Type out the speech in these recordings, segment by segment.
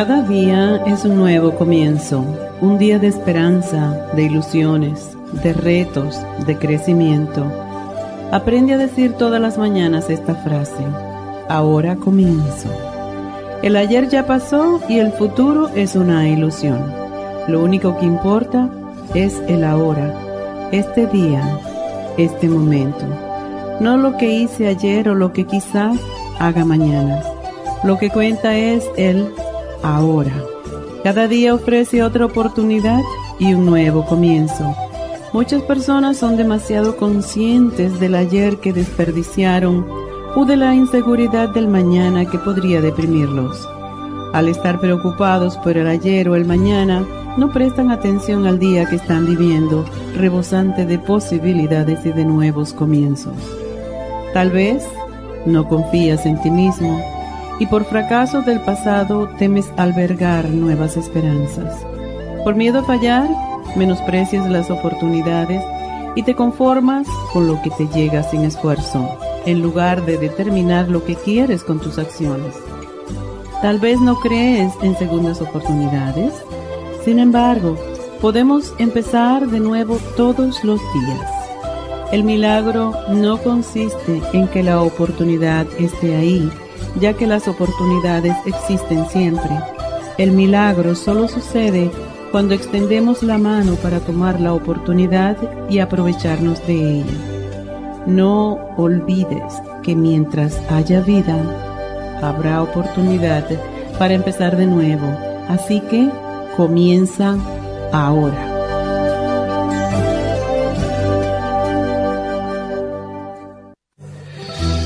Cada día es un nuevo comienzo, un día de esperanza, de ilusiones, de retos, de crecimiento. Aprende a decir todas las mañanas esta frase, ahora comienzo. El ayer ya pasó y el futuro es una ilusión. Lo único que importa es el ahora, este día, este momento. No lo que hice ayer o lo que quizá haga mañana. Lo que cuenta es el ahora. Cada día ofrece otra oportunidad y un nuevo comienzo. Muchas personas son demasiado conscientes del ayer que desperdiciaron o de la inseguridad del mañana que podría deprimirlos. Al estar preocupados por el ayer o el mañana, no prestan atención al día que están viviendo, rebosante de posibilidades y de nuevos comienzos. Tal vez no confías en ti mismo y por fracasos del pasado temes albergar nuevas esperanzas. Por miedo a fallar, menosprecias las oportunidades y te conformas con lo que te llega sin esfuerzo, en lugar de determinar lo que quieres con tus acciones. Tal vez no crees en segundas oportunidades, sin embargo, podemos empezar de nuevo todos los días. El milagro no consiste en que la oportunidad esté ahí, ya que las oportunidades existen siempre. El milagro solo sucede cuando extendemos la mano para tomar la oportunidad y aprovecharnos de ella. No olvides que mientras haya vida, habrá oportunidad para empezar de nuevo. Así que comienza ahora.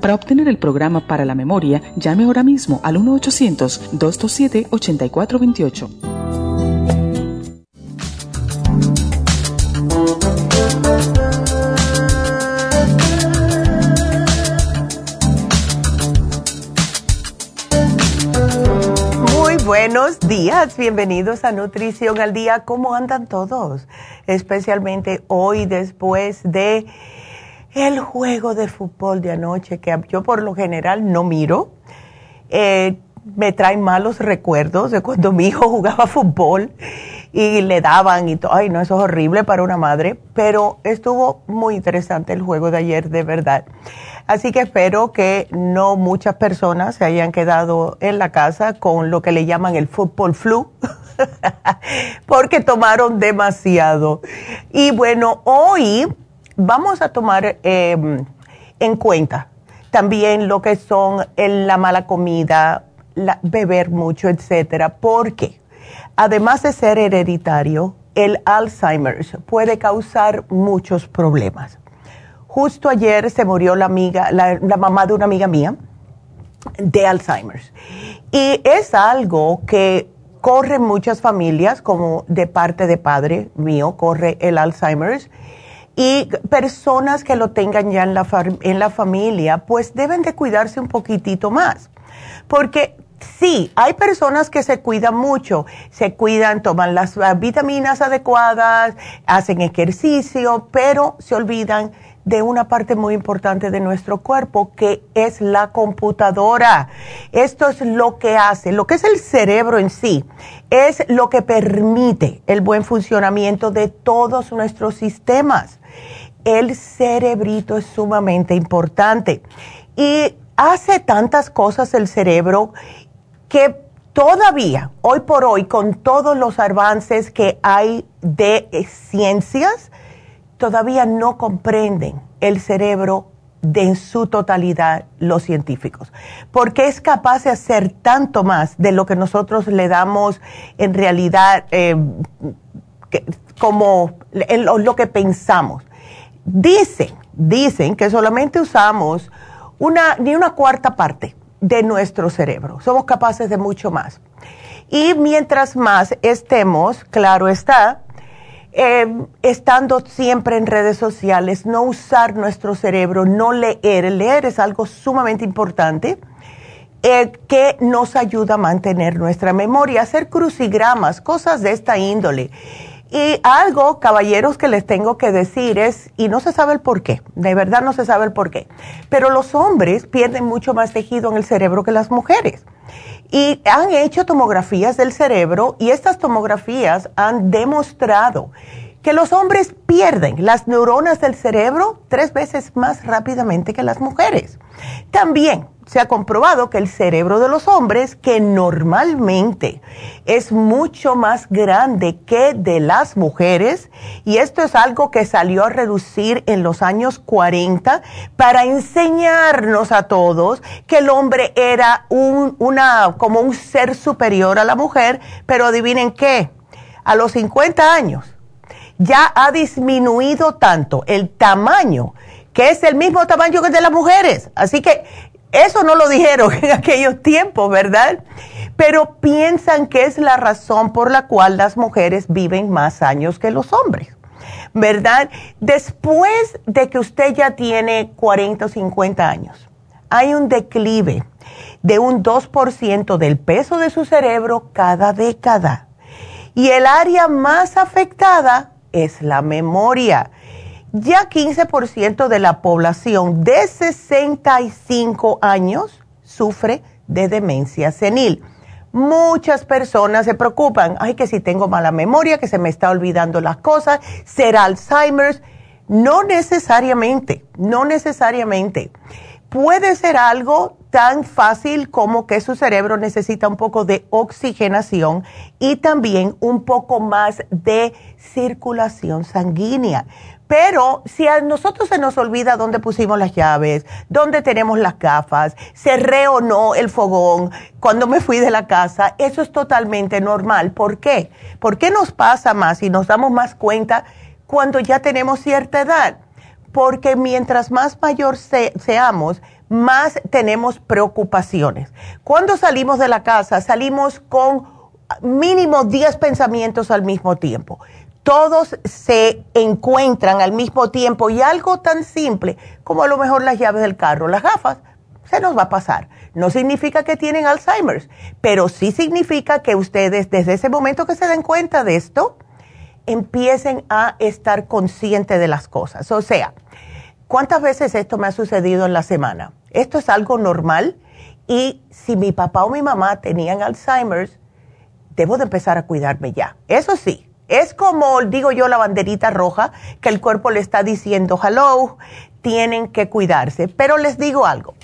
para obtener el programa para la memoria, llame ahora mismo al 1-800-227-8428. Muy buenos días, bienvenidos a Nutrición al Día. ¿Cómo andan todos? Especialmente hoy después de el juego de fútbol de anoche, que yo por lo general no miro, eh, me trae malos recuerdos de cuando mi hijo jugaba fútbol y le daban y todo. Ay, no, eso es horrible para una madre, pero estuvo muy interesante el juego de ayer, de verdad. Así que espero que no muchas personas se hayan quedado en la casa con lo que le llaman el fútbol flu, porque tomaron demasiado. Y bueno, hoy vamos a tomar em, en cuenta también lo que son la mala comida, beber mucho, etcétera, porque además de ser hereditario, el Alzheimer puede causar muchos problemas. Justo ayer se murió la amiga, la, mamá de una amiga mía de Alzheimer's. Y es algo que corre muchas familias, como de parte de padre mío, corre el Alzheimer's. Y personas que lo tengan ya en la, en la familia, pues deben de cuidarse un poquitito más. Porque Sí, hay personas que se cuidan mucho, se cuidan, toman las vitaminas adecuadas, hacen ejercicio, pero se olvidan de una parte muy importante de nuestro cuerpo, que es la computadora. Esto es lo que hace, lo que es el cerebro en sí, es lo que permite el buen funcionamiento de todos nuestros sistemas. El cerebrito es sumamente importante y hace tantas cosas el cerebro que todavía, hoy por hoy, con todos los avances que hay de ciencias, todavía no comprenden el cerebro de en su totalidad los científicos, porque es capaz de hacer tanto más de lo que nosotros le damos en realidad eh, como lo, lo, que pensamos. Dicen, dicen que solamente usamos una, ni una cuarta parte de nuestro cerebro. Somos capaces de mucho más. Y mientras más estemos, claro está, eh, estando siempre en redes sociales, no usar nuestro cerebro, no leer. Leer es algo sumamente importante eh, que nos ayuda a mantener nuestra memoria, hacer crucigramas, cosas de esta índole. Y algo, caballeros, que les tengo que decir es, y no se sabe el por qué, de verdad no se sabe el por qué, pero los hombres pierden mucho más tejido en el cerebro que las mujeres. Y han hecho tomografías del cerebro y estas tomografías han demostrado que los hombres pierden las neuronas del cerebro tres veces más rápidamente que las mujeres. También se ha comprobado que el cerebro de los hombres, que normalmente es mucho más grande que de las mujeres, y esto es algo que salió a reducir en los años 40 para enseñarnos a todos que el hombre era un, una, como un ser superior a la mujer, pero adivinen qué, a los 50 años ya ha disminuido tanto el tamaño, que es el mismo tamaño que el de las mujeres. Así que eso no lo dijeron en aquellos tiempos, ¿verdad? Pero piensan que es la razón por la cual las mujeres viven más años que los hombres, ¿verdad? Después de que usted ya tiene 40 o 50 años, hay un declive de un 2% del peso de su cerebro cada década. Y el área más afectada es la memoria. Ya 15% de la población de 65 años sufre de demencia senil. Muchas personas se preocupan, ay, que si tengo mala memoria, que se me está olvidando las cosas, será Alzheimer's. No necesariamente, no necesariamente. Puede ser algo tan fácil como que su cerebro necesita un poco de oxigenación y también un poco más de circulación sanguínea. Pero si a nosotros se nos olvida dónde pusimos las llaves, dónde tenemos las gafas, cerré o no el fogón, cuando me fui de la casa, eso es totalmente normal. ¿Por qué? ¿Por qué nos pasa más y nos damos más cuenta cuando ya tenemos cierta edad? Porque mientras más mayor seamos, más tenemos preocupaciones. Cuando salimos de la casa, salimos con mínimo 10 pensamientos al mismo tiempo. Todos se encuentran al mismo tiempo y algo tan simple como a lo mejor las llaves del carro, las gafas, se nos va a pasar. No significa que tienen Alzheimer's, pero sí significa que ustedes desde ese momento que se den cuenta de esto, empiecen a estar conscientes de las cosas. O sea, ¿cuántas veces esto me ha sucedido en la semana? Esto es algo normal y si mi papá o mi mamá tenían Alzheimer's, debo de empezar a cuidarme ya. Eso sí, es como digo yo la banderita roja que el cuerpo le está diciendo, hello, tienen que cuidarse. Pero les digo algo,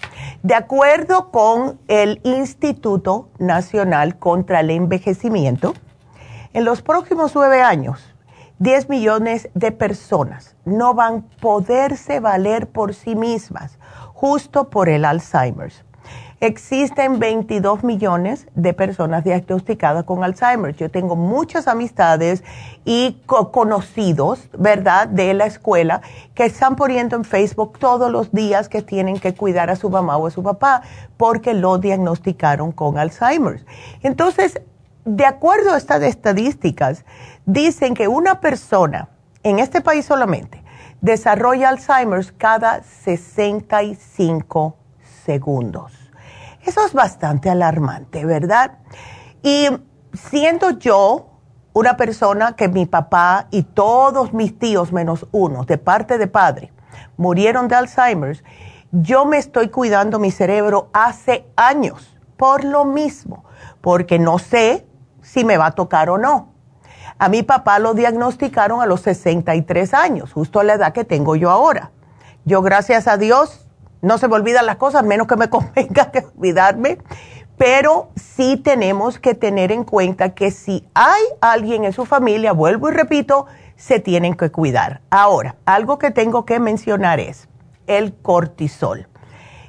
de acuerdo con el Instituto Nacional contra el Envejecimiento, en los próximos nueve años, 10 millones de personas no van a poderse valer por sí mismas justo por el Alzheimer's. Existen 22 millones de personas diagnosticadas con Alzheimer. Yo tengo muchas amistades y conocidos, ¿verdad?, de la escuela que están poniendo en Facebook todos los días que tienen que cuidar a su mamá o a su papá porque lo diagnosticaron con Alzheimer. Entonces, de acuerdo a estas estadísticas, dicen que una persona en este país solamente desarrolla Alzheimer cada 65 segundos. Eso es bastante alarmante, ¿verdad? Y siendo yo una persona que mi papá y todos mis tíos, menos uno, de parte de padre, murieron de Alzheimer, yo me estoy cuidando mi cerebro hace años por lo mismo, porque no sé si me va a tocar o no. A mi papá lo diagnosticaron a los 63 años, justo a la edad que tengo yo ahora. Yo, gracias a Dios, no se me olvidan las cosas, menos que me convenga que olvidarme, pero sí tenemos que tener en cuenta que si hay alguien en su familia, vuelvo y repito, se tienen que cuidar. Ahora, algo que tengo que mencionar es el cortisol.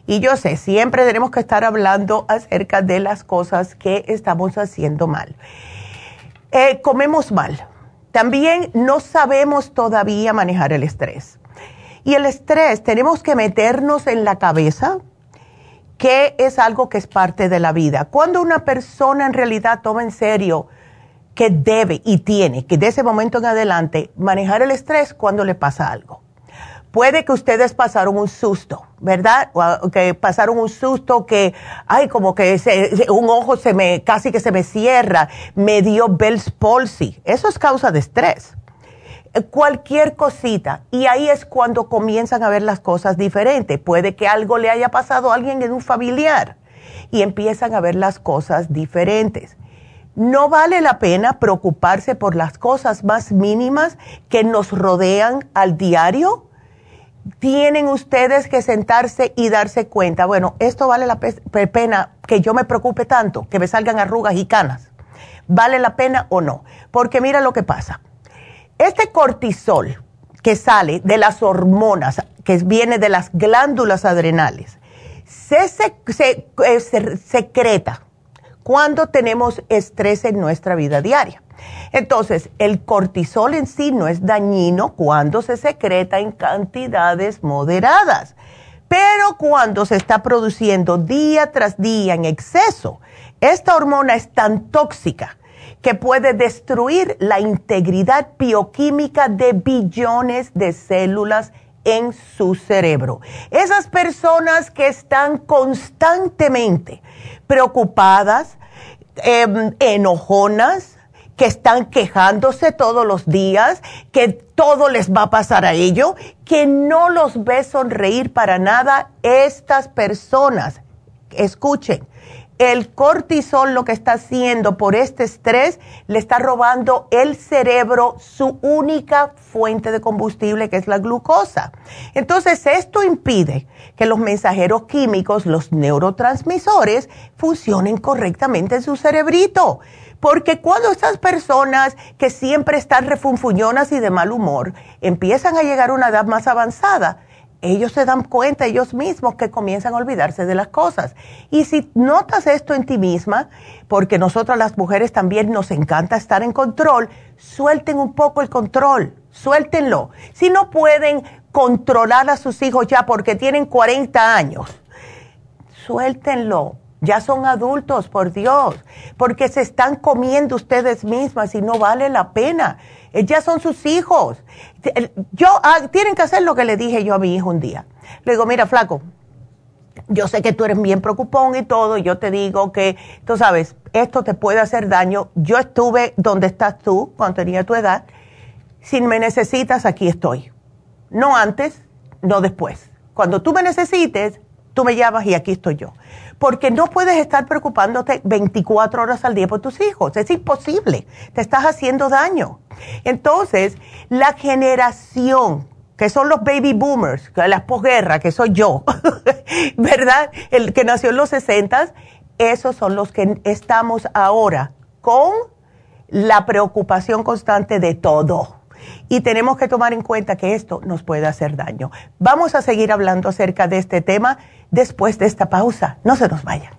Y yo sé, siempre tenemos que estar hablando acerca de las cosas que estamos haciendo mal. Eh, comemos mal. También no sabemos todavía manejar el estrés. Y el estrés, tenemos que meternos en la cabeza que es algo que es parte de la vida. Cuando una persona en realidad toma en serio que debe y tiene que de ese momento en adelante manejar el estrés cuando le pasa algo. Puede que ustedes pasaron un susto, ¿verdad? O que pasaron un susto que, ay, como que un ojo se me, casi que se me cierra, me dio Bell's palsy. Eso es causa de estrés. Cualquier cosita. Y ahí es cuando comienzan a ver las cosas diferentes. Puede que algo le haya pasado a alguien en un familiar y empiezan a ver las cosas diferentes. No vale la pena preocuparse por las cosas más mínimas que nos rodean al diario tienen ustedes que sentarse y darse cuenta, bueno, esto vale la pena que yo me preocupe tanto, que me salgan arrugas y canas. ¿Vale la pena o no? Porque mira lo que pasa. Este cortisol que sale de las hormonas, que viene de las glándulas adrenales, se, se eh, secreta cuando tenemos estrés en nuestra vida diaria. Entonces, el cortisol en sí no es dañino cuando se secreta en cantidades moderadas, pero cuando se está produciendo día tras día en exceso, esta hormona es tan tóxica que puede destruir la integridad bioquímica de billones de células en su cerebro. Esas personas que están constantemente preocupadas, em, enojonas, que están quejándose todos los días, que todo les va a pasar a ellos, que no los ve sonreír para nada, estas personas, escuchen, el cortisol lo que está haciendo por este estrés le está robando el cerebro su única fuente de combustible que es la glucosa. Entonces esto impide que los mensajeros químicos, los neurotransmisores, funcionen correctamente en su cerebrito. Porque cuando estas personas que siempre están refunfuñonas y de mal humor empiezan a llegar a una edad más avanzada, ellos se dan cuenta ellos mismos que comienzan a olvidarse de las cosas. Y si notas esto en ti misma, porque nosotras las mujeres también nos encanta estar en control, suelten un poco el control, suéltenlo. Si no pueden controlar a sus hijos ya porque tienen 40 años, suéltenlo ya son adultos, por Dios, porque se están comiendo ustedes mismas y no vale la pena. Eh, ya son sus hijos. Yo, ah, tienen que hacer lo que le dije yo a mi hijo un día. Le digo, mira, flaco, yo sé que tú eres bien preocupón y todo, y yo te digo que, tú sabes, esto te puede hacer daño. Yo estuve donde estás tú cuando tenía tu edad. Si me necesitas, aquí estoy. No antes, no después. Cuando tú me necesites, tú me llamas y aquí estoy yo porque no puedes estar preocupándote 24 horas al día por tus hijos. Es imposible. Te estás haciendo daño. Entonces, la generación que son los baby boomers, la posguerra, que soy yo, ¿verdad? El que nació en los 60, esos son los que estamos ahora con la preocupación constante de todo y tenemos que tomar en cuenta que esto nos puede hacer daño. Vamos a seguir hablando acerca de este tema después de esta pausa. No se nos vayan.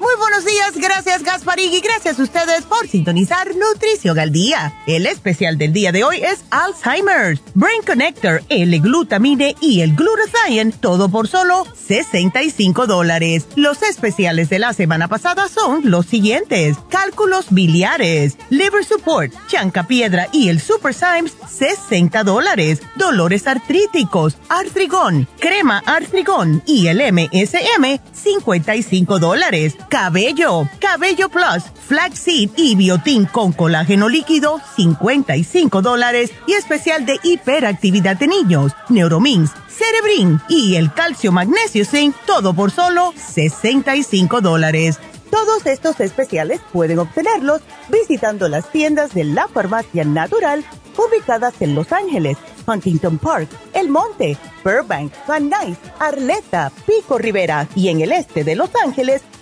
Muy buenos días, gracias Gasparig y gracias a ustedes por sintonizar Nutrición al Día. El especial del día de hoy es Alzheimer's, Brain Connector, el glutamine y el glutathione, todo por solo 65 dólares. Los especiales de la semana pasada son los siguientes. Cálculos biliares, Liver Support, Chanca Piedra y el Super Symes, 60 dólares. Dolores artríticos, Artrigón, Crema Artrigón y el MSM, 55 dólares Cabello, Cabello Plus, Flaxseed y Biotin con colágeno líquido, 55 dólares. Y especial de hiperactividad de niños, Neuromins, Cerebrin y el calcio magnesio zinc, todo por solo 65 dólares. Todos estos especiales pueden obtenerlos visitando las tiendas de la farmacia natural ubicadas en Los Ángeles, Huntington Park, El Monte, Burbank, Van Nuys, Arleta, Pico Rivera y en el este de Los Ángeles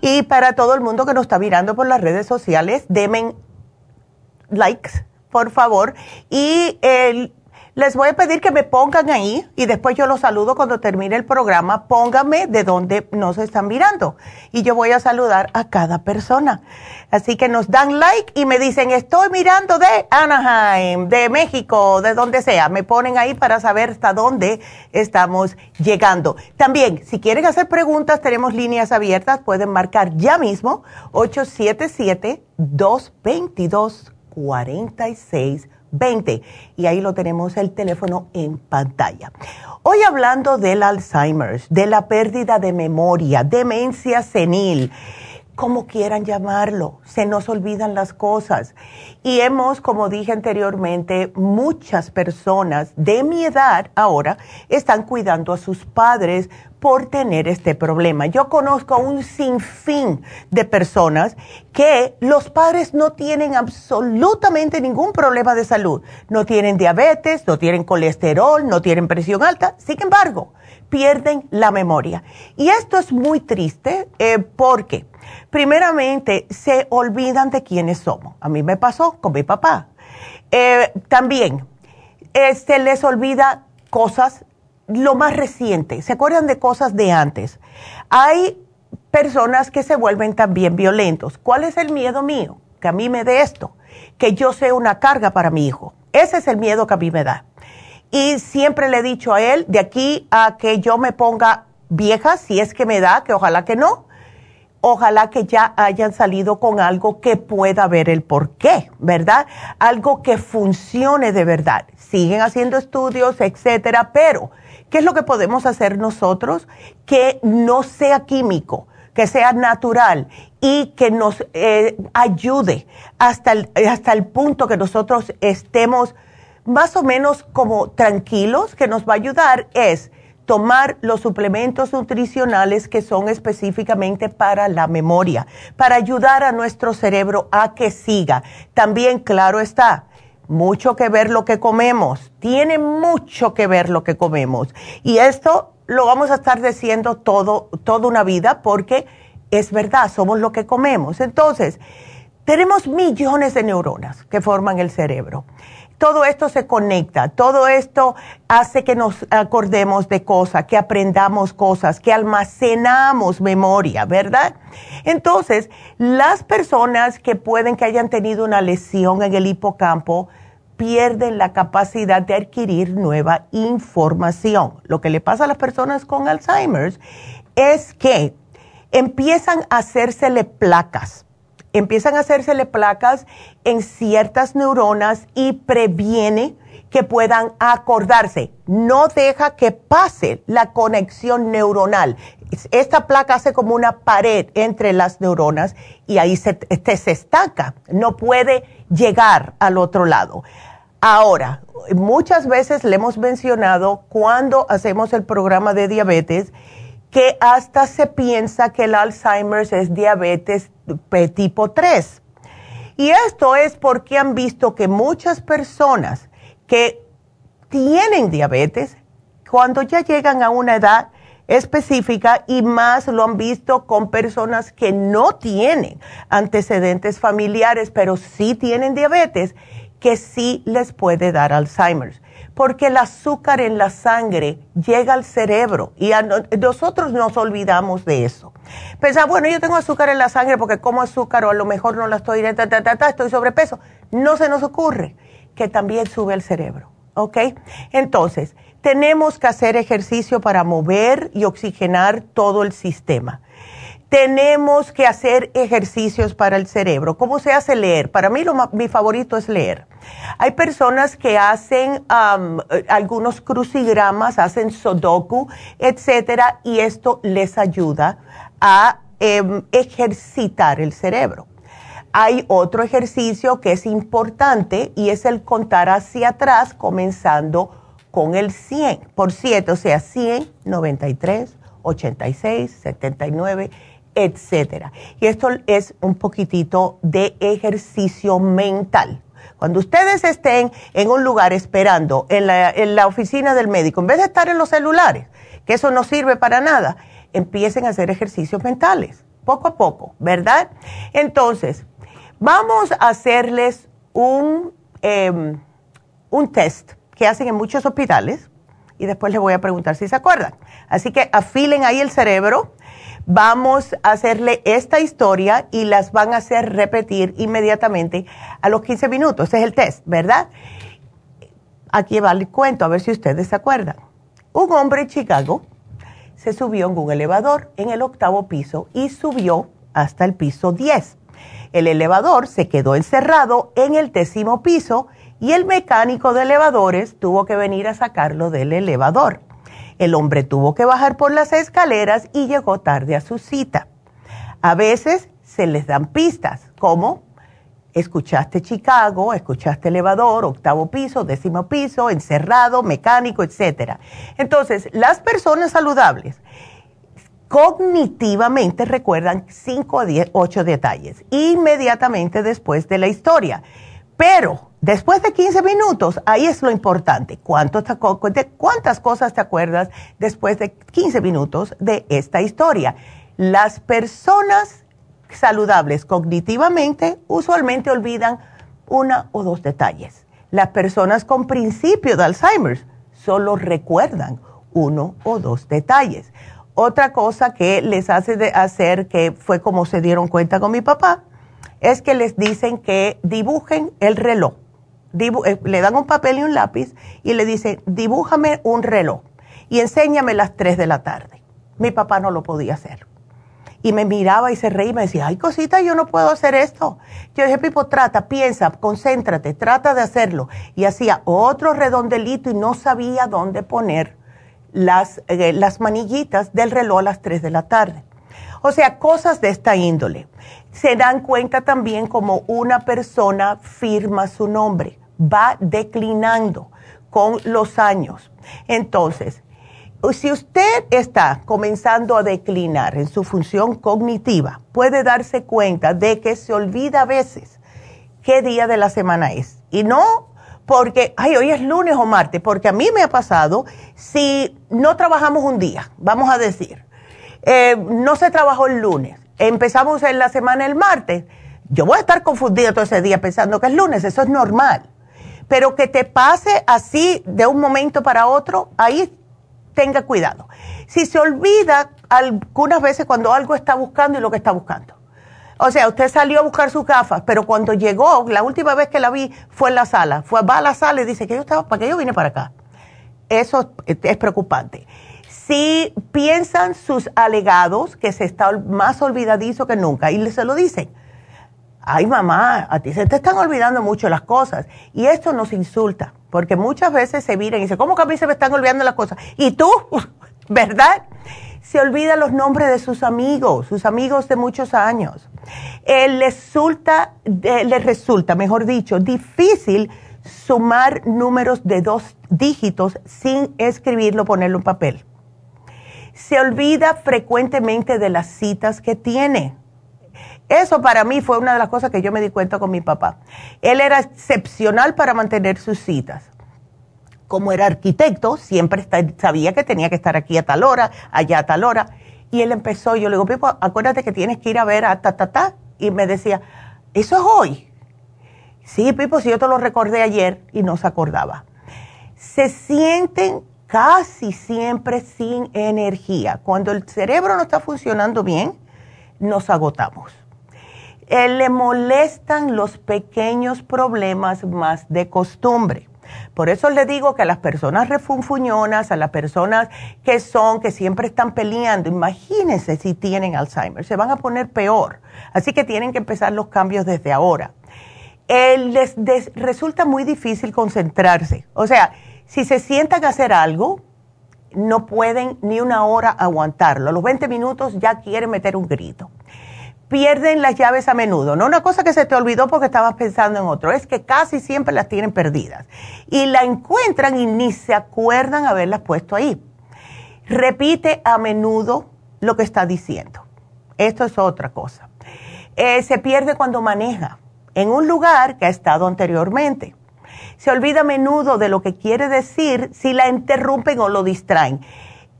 Y para todo el mundo que nos está mirando por las redes sociales, denme likes, por favor. Y el les voy a pedir que me pongan ahí y después yo los saludo cuando termine el programa. Pónganme de dónde nos están mirando y yo voy a saludar a cada persona. Así que nos dan like y me dicen, estoy mirando de Anaheim, de México, de donde sea. Me ponen ahí para saber hasta dónde estamos llegando. También, si quieren hacer preguntas, tenemos líneas abiertas. Pueden marcar ya mismo 877 222 46 20. Y ahí lo tenemos el teléfono en pantalla. Hoy hablando del Alzheimer, de la pérdida de memoria, demencia senil, como quieran llamarlo, se nos olvidan las cosas. Y hemos, como dije anteriormente, muchas personas de mi edad ahora están cuidando a sus padres por tener este problema. Yo conozco un sinfín de personas que los padres no tienen absolutamente ningún problema de salud. No tienen diabetes, no tienen colesterol, no tienen presión alta. Sin embargo, pierden la memoria. Y esto es muy triste eh, porque, primeramente, se olvidan de quiénes somos. A mí me pasó con mi papá. Eh, también, eh, se les olvida cosas lo más reciente, se acuerdan de cosas de antes. Hay personas que se vuelven también violentos. ¿Cuál es el miedo mío? Que a mí me dé esto, que yo sea una carga para mi hijo. Ese es el miedo que a mí me da. Y siempre le he dicho a él, de aquí a que yo me ponga vieja, si es que me da, que ojalá que no, ojalá que ya hayan salido con algo que pueda ver el por qué, ¿verdad? Algo que funcione de verdad. Siguen haciendo estudios, etcétera, pero ¿qué es lo que podemos hacer nosotros? Que no sea químico, que sea natural y que nos eh, ayude hasta el, hasta el punto que nosotros estemos más o menos como tranquilos, que nos va a ayudar es tomar los suplementos nutricionales que son específicamente para la memoria, para ayudar a nuestro cerebro a que siga. También, claro está, mucho que ver lo que comemos, tiene mucho que ver lo que comemos. Y esto lo vamos a estar diciendo todo, toda una vida porque es verdad, somos lo que comemos. Entonces, tenemos millones de neuronas que forman el cerebro todo esto se conecta, todo esto hace que nos acordemos de cosas, que aprendamos cosas, que almacenamos memoria, ¿verdad? Entonces, las personas que pueden que hayan tenido una lesión en el hipocampo pierden la capacidad de adquirir nueva información. Lo que le pasa a las personas con Alzheimer's es que empiezan a hacérsele placas empiezan a hacérsele placas en ciertas neuronas y previene que puedan acordarse. No deja que pase la conexión neuronal. Esta placa hace como una pared entre las neuronas y ahí se, este, se estanca. No puede llegar al otro lado. Ahora, muchas veces le hemos mencionado cuando hacemos el programa de diabetes que hasta se piensa que el Alzheimer's es diabetes tipo 3. Y esto es porque han visto que muchas personas que tienen diabetes, cuando ya llegan a una edad específica y más lo han visto con personas que no tienen antecedentes familiares, pero sí tienen diabetes, que sí les puede dar Alzheimer's porque el azúcar en la sangre llega al cerebro y nosotros nos olvidamos de eso. Pensar, bueno, yo tengo azúcar en la sangre porque como azúcar o a lo mejor no la estoy, ta, ta, ta, estoy sobrepeso. No se nos ocurre que también sube el cerebro, ¿ok? Entonces, tenemos que hacer ejercicio para mover y oxigenar todo el sistema tenemos que hacer ejercicios para el cerebro. ¿Cómo se hace leer? Para mí mi favorito es leer. Hay personas que hacen algunos crucigramas, hacen sodoku, etcétera, y esto les ayuda a em, ejercitar el cerebro. Hay otro ejercicio que es importante y es el contar hacia atrás comenzando con el 100 por 7, o sea, 100, 93, 86, 79 etcétera. Y esto es un poquitito de ejercicio mental. Cuando ustedes estén en un lugar esperando en la, oficina del médico, en vez de estar en los celulares, que eso no sirve para nada, empiecen a hacer ejercicios mentales, poco a poco, ¿verdad? Entonces, vamos a hacerles un, em, un test que hacen en muchos hospitales y después les voy a preguntar si se acuerdan. Así que afilen ahí el cerebro vamos a hacerle esta historia y las van a hacer repetir inmediatamente a los 15 minutos. Ese es el test, ¿verdad? Aquí va el cuento, a ver si ustedes se acuerdan. Un hombre en Chicago se subió en un elevador en el octavo piso y subió hasta el piso 10. El elevador se quedó encerrado en el décimo piso y el mecánico de elevadores tuvo que venir a sacarlo del elevador. El hombre tuvo que bajar por las escaleras y llegó tarde a su cita. A veces se les dan pistas, como escuchaste Chicago, escuchaste elevador, octavo piso, décimo piso, encerrado, mecánico, etc. Entonces, las personas saludables cognitivamente recuerdan 5 a 10, 8 detalles inmediatamente después de la historia. Pero Después de 15 minutos, ahí es lo importante. ¿Cuántas cosas te acuerdas después de 15 minutos de esta historia? Las personas saludables cognitivamente usualmente olvidan una o dos detalles. Las personas con principio de Alzheimer solo recuerdan uno o dos detalles. Otra cosa que les hace de hacer, que fue como se dieron cuenta con mi papá, es que les dicen que dibujen el reloj le dan un papel y un lápiz y le dicen, dibújame un reloj y enséñame las 3 de la tarde. Mi papá no lo podía hacer. y me miraba y se reía y me decía, ay cosita, yo no puedo hacer esto. Yo dije, Pipo, trata, piensa, concéntrate, trata de hacerlo. Y hacía otro redondelito y no sabía dónde poner las, eh, las manillitas del reloj a las 3 de la tarde. O sea, cosas de esta índole. Se dan cuenta también como una persona firma su nombre, va declinando con los años. Entonces, si usted está comenzando a declinar en su función cognitiva, puede darse cuenta de que se olvida a veces qué día de la semana es. Y no porque, ay, hoy es lunes o martes, porque a mí me ha pasado, si no trabajamos un día, vamos a decir, eh, no se trabajó el lunes, empezamos en la semana el martes, yo voy a estar confundido todo ese día pensando que es lunes, eso es normal. Pero que te pase así de un momento para otro, ahí tenga cuidado. Si se olvida algunas veces cuando algo está buscando y lo que está buscando. O sea, usted salió a buscar sus gafas, pero cuando llegó, la última vez que la vi fue en la sala. Fue, va a la sala y dice que yo estaba, ¿para qué yo vine para acá? Eso es preocupante. Si piensan sus alegados que se está más olvidadizo que nunca y se lo dicen, ay mamá, a ti se te están olvidando mucho las cosas y esto nos insulta. Porque muchas veces se miran y dicen, ¿cómo que a mí se me están olvidando las cosas? Y tú, ¿verdad? Se olvidan los nombres de sus amigos, sus amigos de muchos años. Eh, les, resulta, resulta, mejor dicho, difícil sumar números de dos dígitos sin escribirlo, ponerlo en papel. Se olvida frecuentemente de las citas que tiene eso para mí fue una de las cosas que yo me di cuenta con mi papá. Él era excepcional para mantener sus citas. Como era arquitecto, siempre sabía que tenía que estar aquí a tal hora, allá a tal hora. Y él empezó, yo le digo, Pipo, acuérdate que tienes que ir a ver a ta, ta, ta. Y me decía, ¿eso es hoy? Sí, Pipo, si yo te lo recordé ayer y no se acordaba. Se sienten casi siempre sin energía. Cuando el cerebro no está funcionando bien, nos agotamos le molestan los pequeños problemas más de costumbre. Por eso le digo que a las personas refunfuñonas, a las personas que son, que siempre están peleando, imagínense si tienen Alzheimer, se van a poner peor. Así que tienen que empezar los cambios desde ahora. les resulta muy difícil concentrarse. O sea, si se sientan a hacer algo, no pueden ni una hora aguantarlo. Los 20 minutos ya quieren meter un grito pierden las llaves a menudo. No una cosa que se te olvidó porque estabas pensando en otro, es que casi siempre las tienen perdidas. Y la encuentran y ni se acuerdan haberlas puesto ahí. Repite a menudo lo que está diciendo. Esto es otra cosa. Eh, se pierde cuando maneja en un lugar que ha estado anteriormente. Se olvida a menudo de lo que quiere decir si la interrumpen o lo distraen.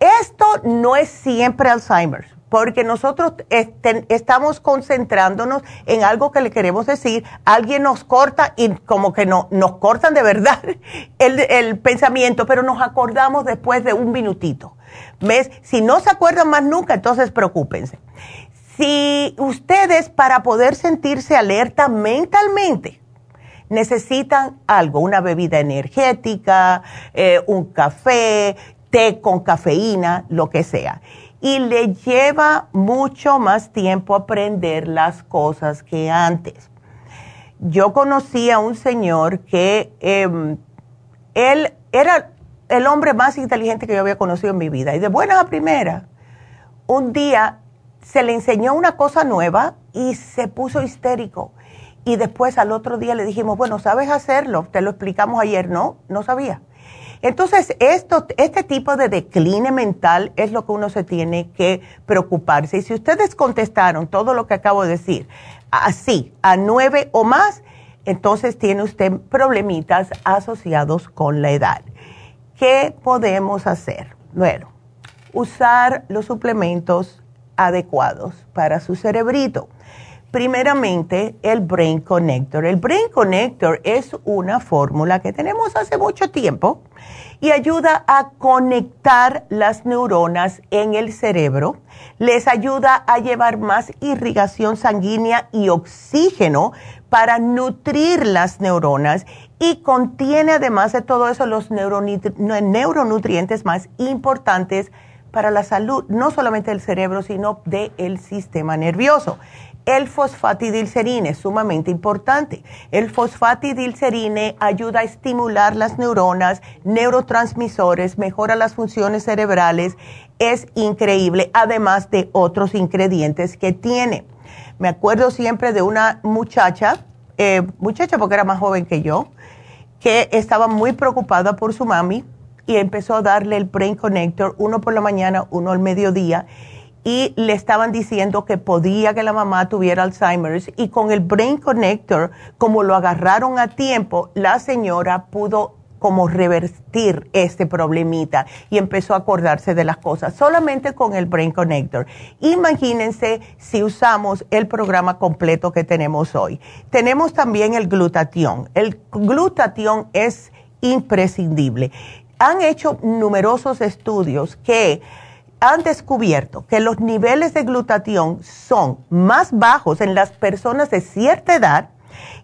Esto no es siempre Alzheimer porque nosotros estamos concentrándonos en algo que le queremos decir, alguien nos corta y como que no, nos cortan de verdad el, pensamiento, pero nos acordamos después de un minutito. ¿Ves? Si no se acuerdan más nunca, entonces preocúpense. Si ustedes para poder sentirse alerta mentalmente, necesitan algo, una bebida energética, eh, un café, té con cafeína, lo que sea y le lleva mucho más tiempo aprender las cosas que antes. Yo conocí a un señor que em, él era el hombre más inteligente que yo había conocido en mi vida y de buena a primera, un día se le enseñó una cosa nueva y se puso histérico. Y después al otro día le dijimos, bueno, ¿sabes hacerlo? Te lo explicamos ayer. No, no sabía. Entonces, esto, este tipo de decline mental es lo que uno se tiene que preocuparse. Y si ustedes contestaron todo lo que acabo de decir, así, a nueve o más, entonces tiene usted problemitas asociados con la edad. ¿Qué podemos hacer? Bueno, usar los suplementos adecuados para su cerebrito. Primeramente, el Brain Connector. El Brain Connector es una fórmula que tenemos hace mucho tiempo y ayuda a conectar las neuronas en el cerebro, les ayuda a llevar más irrigación sanguínea y oxígeno para nutrir las neuronas y contiene además de todo eso los neuronutrientes más importantes para la salud, no solamente del cerebro, sino del sistema nervioso. El fosfatidilcerine es sumamente importante. El fosfatidilcerine ayuda a estimular las neuronas, neurotransmisores, mejora las funciones cerebrales. Es increíble, además de otros ingredientes que tiene. Me acuerdo siempre de una muchacha, eh, muchacha porque era más joven que yo, que estaba muy preocupada por su mami y empezó a darle el Brain Connector, uno por la mañana, uno al mediodía y le estaban diciendo que podía que la mamá tuviera Alzheimer's y con el Brain Connector, como lo agarraron a tiempo, la señora pudo como revertir este problemita y empezó a acordarse de las cosas solamente con el Brain Connector. Imagínense si usamos el programa completo que tenemos hoy. Tenemos también el glutatión. El glutatión es imprescindible. Han hecho numerosos estudios que han descubierto que los niveles de glutatión son más bajos en las personas de cierta edad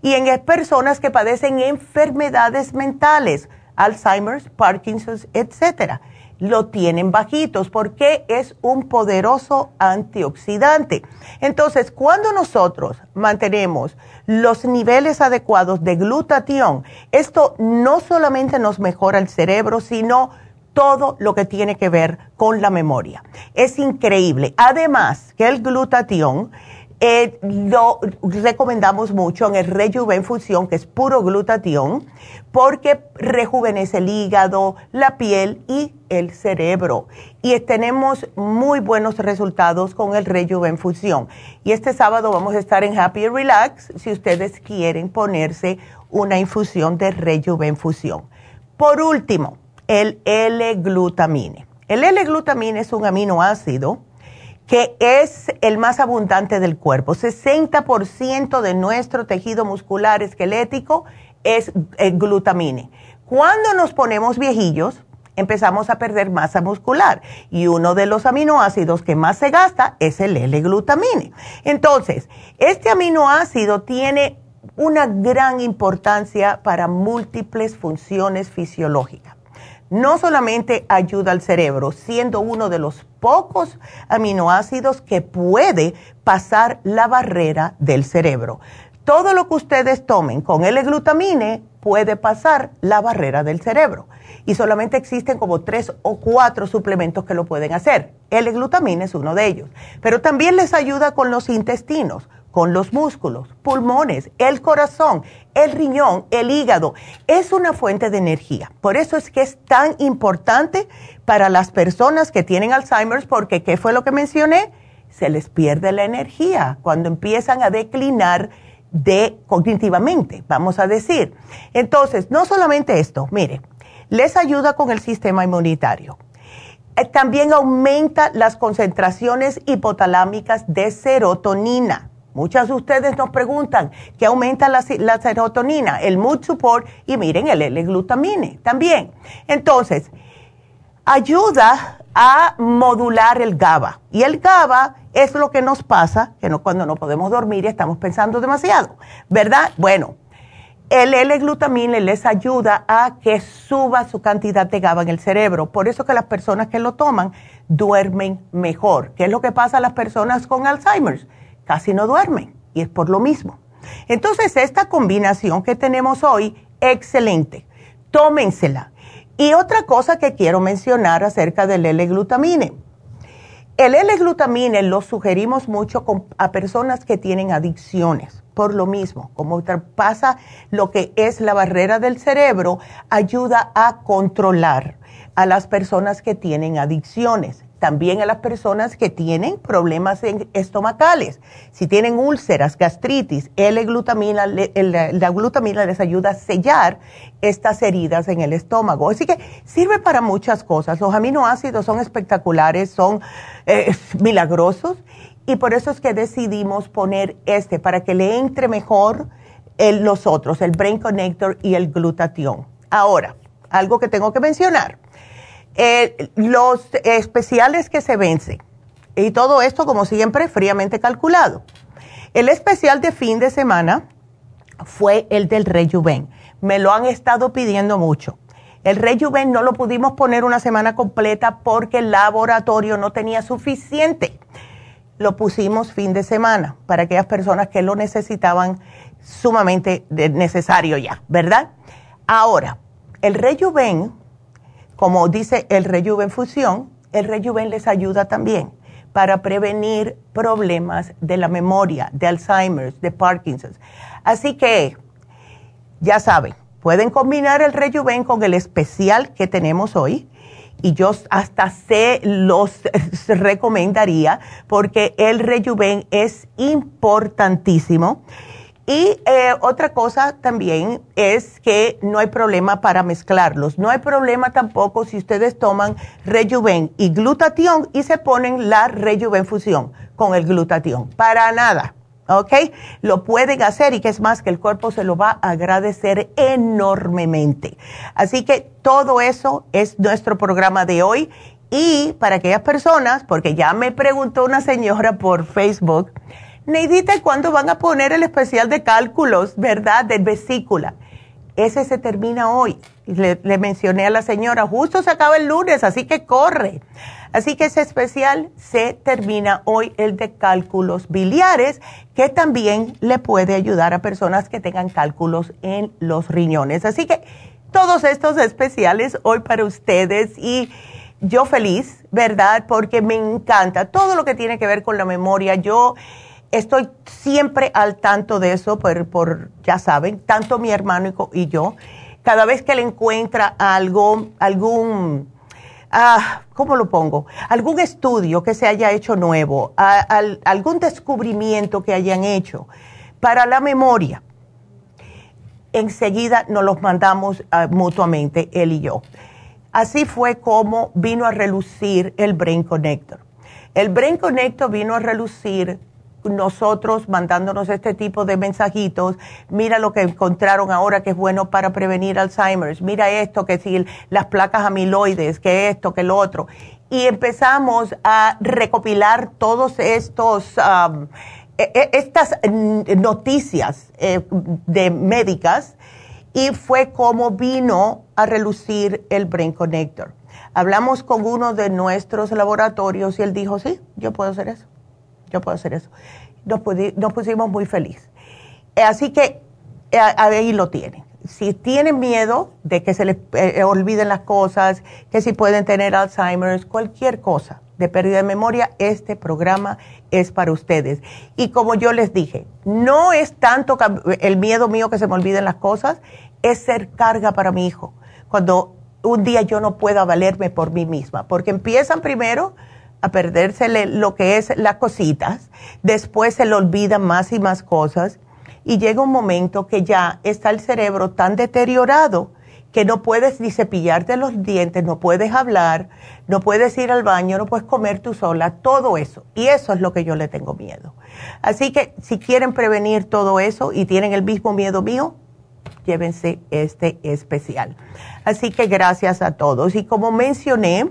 y en personas que padecen enfermedades mentales, Alzheimer's, Parkinson's, etcétera. Lo tienen bajitos porque es un poderoso antioxidante. Entonces, cuando nosotros mantenemos los niveles adecuados de glutatión, esto no solamente nos mejora el cerebro, sino todo lo que tiene que ver con la memoria. Es increíble. Además, que el glutatión eh, lo recomendamos mucho en el Rejuven Fusión, que es puro glutatión, porque rejuvenece el hígado, la piel y el cerebro. Y tenemos muy buenos resultados con el Rejuven Fusión. Y este sábado vamos a estar en Happy Relax si ustedes quieren ponerse una infusión de Rejuven Fusión. Por último, el L-glutamine. El L-glutamine es un aminoácido que es el más abundante del cuerpo. 60% de nuestro tejido muscular esquelético es el glutamine. Cuando nos ponemos viejillos, empezamos a perder masa muscular y uno de los aminoácidos que más se gasta es el L-glutamine. Entonces, este aminoácido tiene una gran importancia para múltiples funciones fisiológicas no solamente ayuda al cerebro, siendo uno de los pocos aminoácidos que puede pasar la barrera del cerebro. Todo lo que ustedes tomen con L-glutamine puede pasar la barrera del cerebro. Y solamente existen como tres o cuatro suplementos que lo pueden hacer. L-glutamine es uno de ellos. Pero también les ayuda con los intestinos con los músculos, pulmones, el corazón, el riñón, el hígado. Es una fuente de energía. Por eso es que es tan importante para las personas que tienen Alzheimer's, porque ¿qué fue lo que mencioné? Se les pierde la energía cuando empiezan a declinar de cognitivamente, vamos a decir. Entonces, no solamente esto, mire, les ayuda con el sistema inmunitario. Eh, también aumenta las concentraciones hipotalámicas de serotonina Muchas de ustedes nos preguntan qué aumenta la, serotonina, el mood support y miren el L-glutamine también. Entonces, ayuda a modular el GABA. Y el GABA es lo que nos pasa que cuando no podemos dormir y estamos pensando demasiado, ¿verdad? Bueno, el L-glutamine les ayuda a que suba su cantidad de GABA en el cerebro. Por eso que las personas que lo toman duermen mejor. ¿Qué es lo que pasa a las personas con Alzheimer's? Casi no duermen y es por lo mismo. Entonces, esta combinación que tenemos hoy, excelente. Tómensela. Y otra cosa que quiero mencionar acerca del L-glutamine. El L-glutamine lo sugerimos mucho a personas que tienen adicciones. Por lo mismo, como pasa lo que es la barrera del cerebro, ayuda a controlar a las personas que tienen adicciones también a las personas que tienen problemas estomacales. Si tienen úlceras, gastritis, L-glutamina, la glutamina les ayuda a sellar estas heridas en el estómago. Así que sirve para muchas cosas. Los aminoácidos son espectaculares, son eh, milagrosos y por eso es que decidimos poner este para que le entre mejor los otros, el Brain Connector y el glutatión. Ahora, algo que tengo que mencionar los especiales que se vencen. Y todo esto, como siempre, fríamente calculado. El especial de fin de semana fue el del Rejuven. Me lo han estado pidiendo mucho. El Rejuven no lo pudimos poner una semana completa porque el laboratorio no tenía suficiente. Lo pusimos fin de semana para aquellas personas que lo necesitaban sumamente necesario ya, ¿verdad? Ahora, el Rejuven, como dice el Rejuven Fusión, el Rejuven les ayuda también para prevenir problemas de la memoria, de Alzheimer, de Parkinson. Así que, ya saben, pueden combinar el Rejuven con el especial que tenemos hoy. Y yo hasta se los recomendaría porque el Rejuven es importantísimo. Y eh, otra cosa también es que no hay problema para mezclarlos. No hay problema tampoco si ustedes toman Rejuven y glutatión y se ponen la Rejuven fusión con el glutatión. Para nada. ¿Ok? Lo pueden hacer y que es más que el cuerpo se lo va a agradecer enormemente. Así que todo eso es nuestro programa de hoy. Y para aquellas personas, porque ya me preguntó una señora por Facebook, Neidita, ¿cuándo van a poner el especial de cálculos, verdad, del vesícula? Ese se termina hoy. Le, mencioné a la señora, justo se acaba el lunes, así que corre. Así que ese especial se termina hoy, el de cálculos biliares, que también le puede ayudar a personas que tengan cálculos en los riñones. Así que todos estos especiales hoy para ustedes y yo feliz, ¿verdad? Porque me encanta todo lo que tiene que ver con la memoria. Yo estoy siempre al tanto de eso, por, ya saben, tanto mi hermano y, yo, cada vez que le encuentra algo, algún, ah, ¿cómo lo pongo? Algún estudio que se haya hecho nuevo, algún descubrimiento que hayan hecho para la memoria, enseguida nos los mandamos ah, mutuamente, él y yo. Así fue como vino a relucir el Brain Connector. El Brain Connector vino a relucir nosotros mandándonos este tipo de mensajitos, mira lo que encontraron ahora que es bueno para prevenir Alzheimer's, mira esto, que si las placas amiloides, que esto, que lo otro. Y empezamos a recopilar todos estos, e, e, estas noticias eh, de médicas y fue como vino a relucir el Brain Connector. Hablamos con uno de nuestros laboratorios y él dijo, sí, yo puedo hacer eso yo puedo hacer eso. Nos, pusimos muy felices. Eh, así que eh, ahí lo tienen. Si tienen miedo de que se les eh, olviden las cosas, que si pueden tener Alzheimer, cualquier cosa de pérdida de memoria, este programa es para ustedes. Y como yo les dije, no es tanto el miedo mío que se me olviden las cosas, es ser carga para mi hijo. Cuando un día yo no pueda valerme por mí misma, porque empiezan primero a perdérsele lo que es las cositas, después se le olvidan más y más cosas y llega un momento que ya está el cerebro tan deteriorado que no puedes ni cepillarte los dientes, no puedes hablar, no puedes ir al baño, no puedes comer tú sola, todo eso. Y eso es lo que yo le tengo miedo. Así que si quieren prevenir todo eso y tienen el mismo miedo mío, llévense este especial. Así que gracias a todos. Y como mencioné,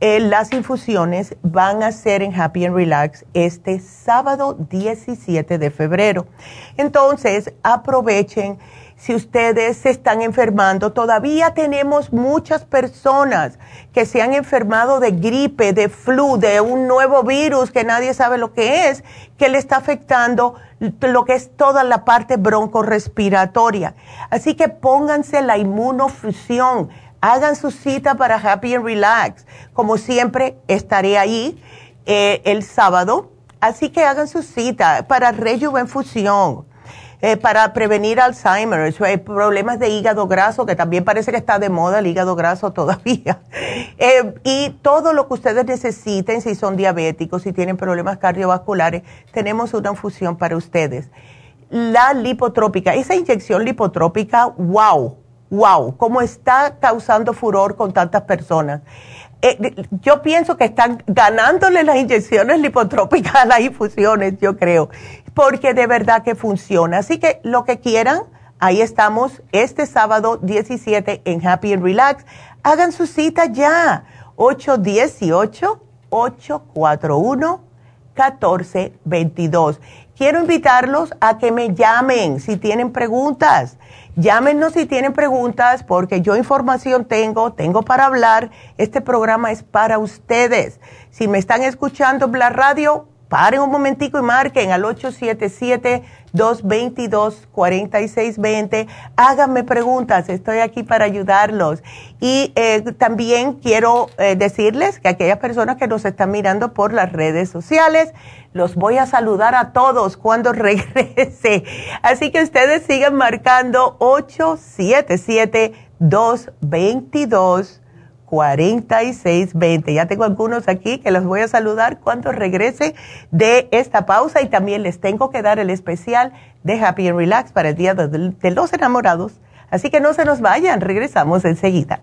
eh, las infusiones van a ser en Happy and Relax este sábado 17 de febrero. Entonces, aprovechen si ustedes se están enfermando. Todavía tenemos muchas personas que se han enfermado de gripe, de flu, de un nuevo virus que nadie sabe lo que es, que le está afectando lo que es toda la parte broncorespiratoria. Así que pónganse la inmunofusión hagan su cita para Happy and Relax. Como siempre, estaré ahí eh, el sábado. Así que hagan su cita para rejuvenfusión, eh, para prevenir Alzheimer, problemas de hígado graso, que también parece que está de moda el hígado graso todavía. Eh, y todo lo que ustedes necesiten, si son diabéticos, si tienen problemas cardiovasculares, tenemos una infusión para ustedes. La lipotrópica, esa inyección lipotrópica, wow wow, cómo está causando furor con tantas personas. Eh, yo pienso que están ganándole las inyecciones lipotrópicas a las infusiones, yo creo, porque de verdad que funciona. Así que lo que quieran, ahí estamos este sábado 17 en Happy and Relax. Hagan su cita ya, 818-841-1422. Quiero invitarlos a que me llamen si tienen preguntas Llámenos si tienen preguntas, porque yo información tengo, tengo para hablar. Este programa es para ustedes. Si me están escuchando en la radio, paren un momentico y marquen al 877-222-4620. Háganme preguntas, estoy aquí para ayudarlos. Y eh, también quiero eh, decirles que aquellas personas que nos están mirando por las redes sociales, los voy a saludar a todos cuando regrese. Así que ustedes sigan marcando 877 222 4620. Ya tengo algunos aquí que los voy a saludar cuando regrese de esta pausa y también les tengo que dar el especial de Happy and Relax para el Día de, los Enamorados. Así que no se nos vayan, regresamos enseguida.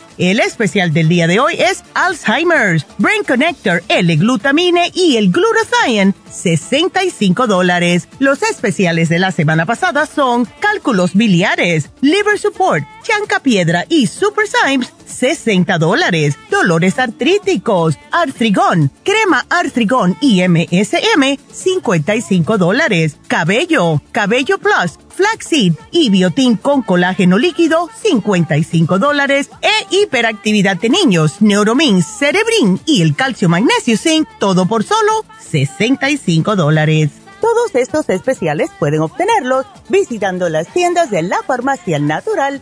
El especial del día de hoy es Alzheimer's, Brain Connector, L-Glutamine y el Glutathione, 65 dólares. Los especiales de la semana pasada son cálculos biliares, liver support, chanca piedra y super Symes, 60 dólares. Dolores artríticos, artrigón, crema artrigón y MSM, 55 dólares. Cabello, cabello plus, flaxseed y biotín con colágeno líquido, 55 dólares. E hiperactividad de niños, Neuromins, Cerebrin y el calcio magnesio zinc, todo por solo 65 dólares. Todos estos especiales pueden obtenerlos visitando las tiendas de la farmacia natural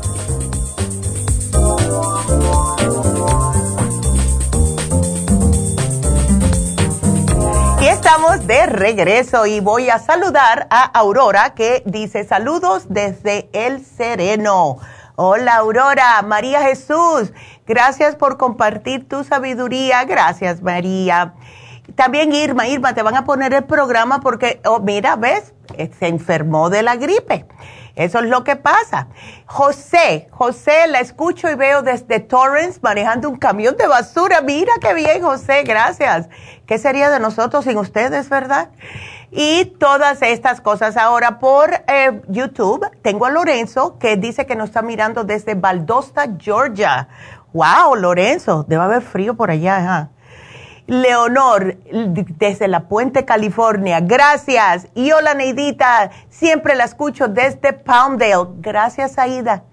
Estamos de regreso y voy a saludar a Aurora que dice saludos desde el Sereno. Hola Aurora, María Jesús, gracias por compartir tu sabiduría. Gracias María. También Irma, Irma, te van a poner el programa porque, oh, mira, ves, se enfermó de la gripe. Eso es lo que pasa. José, José, la escucho y veo desde Torrance manejando un camión de basura. Mira qué bien, José, gracias. ¿Qué sería de nosotros sin ustedes, verdad? Y todas estas cosas. Ahora por eh, YouTube tengo a Lorenzo que dice que nos está mirando desde Valdosta, Georgia. Wow, Lorenzo, debe haber frío por allá. Leonor, desde la Puente, California. Gracias. Y hola, Neidita. Siempre la escucho desde Palmdale. Gracias, Aida.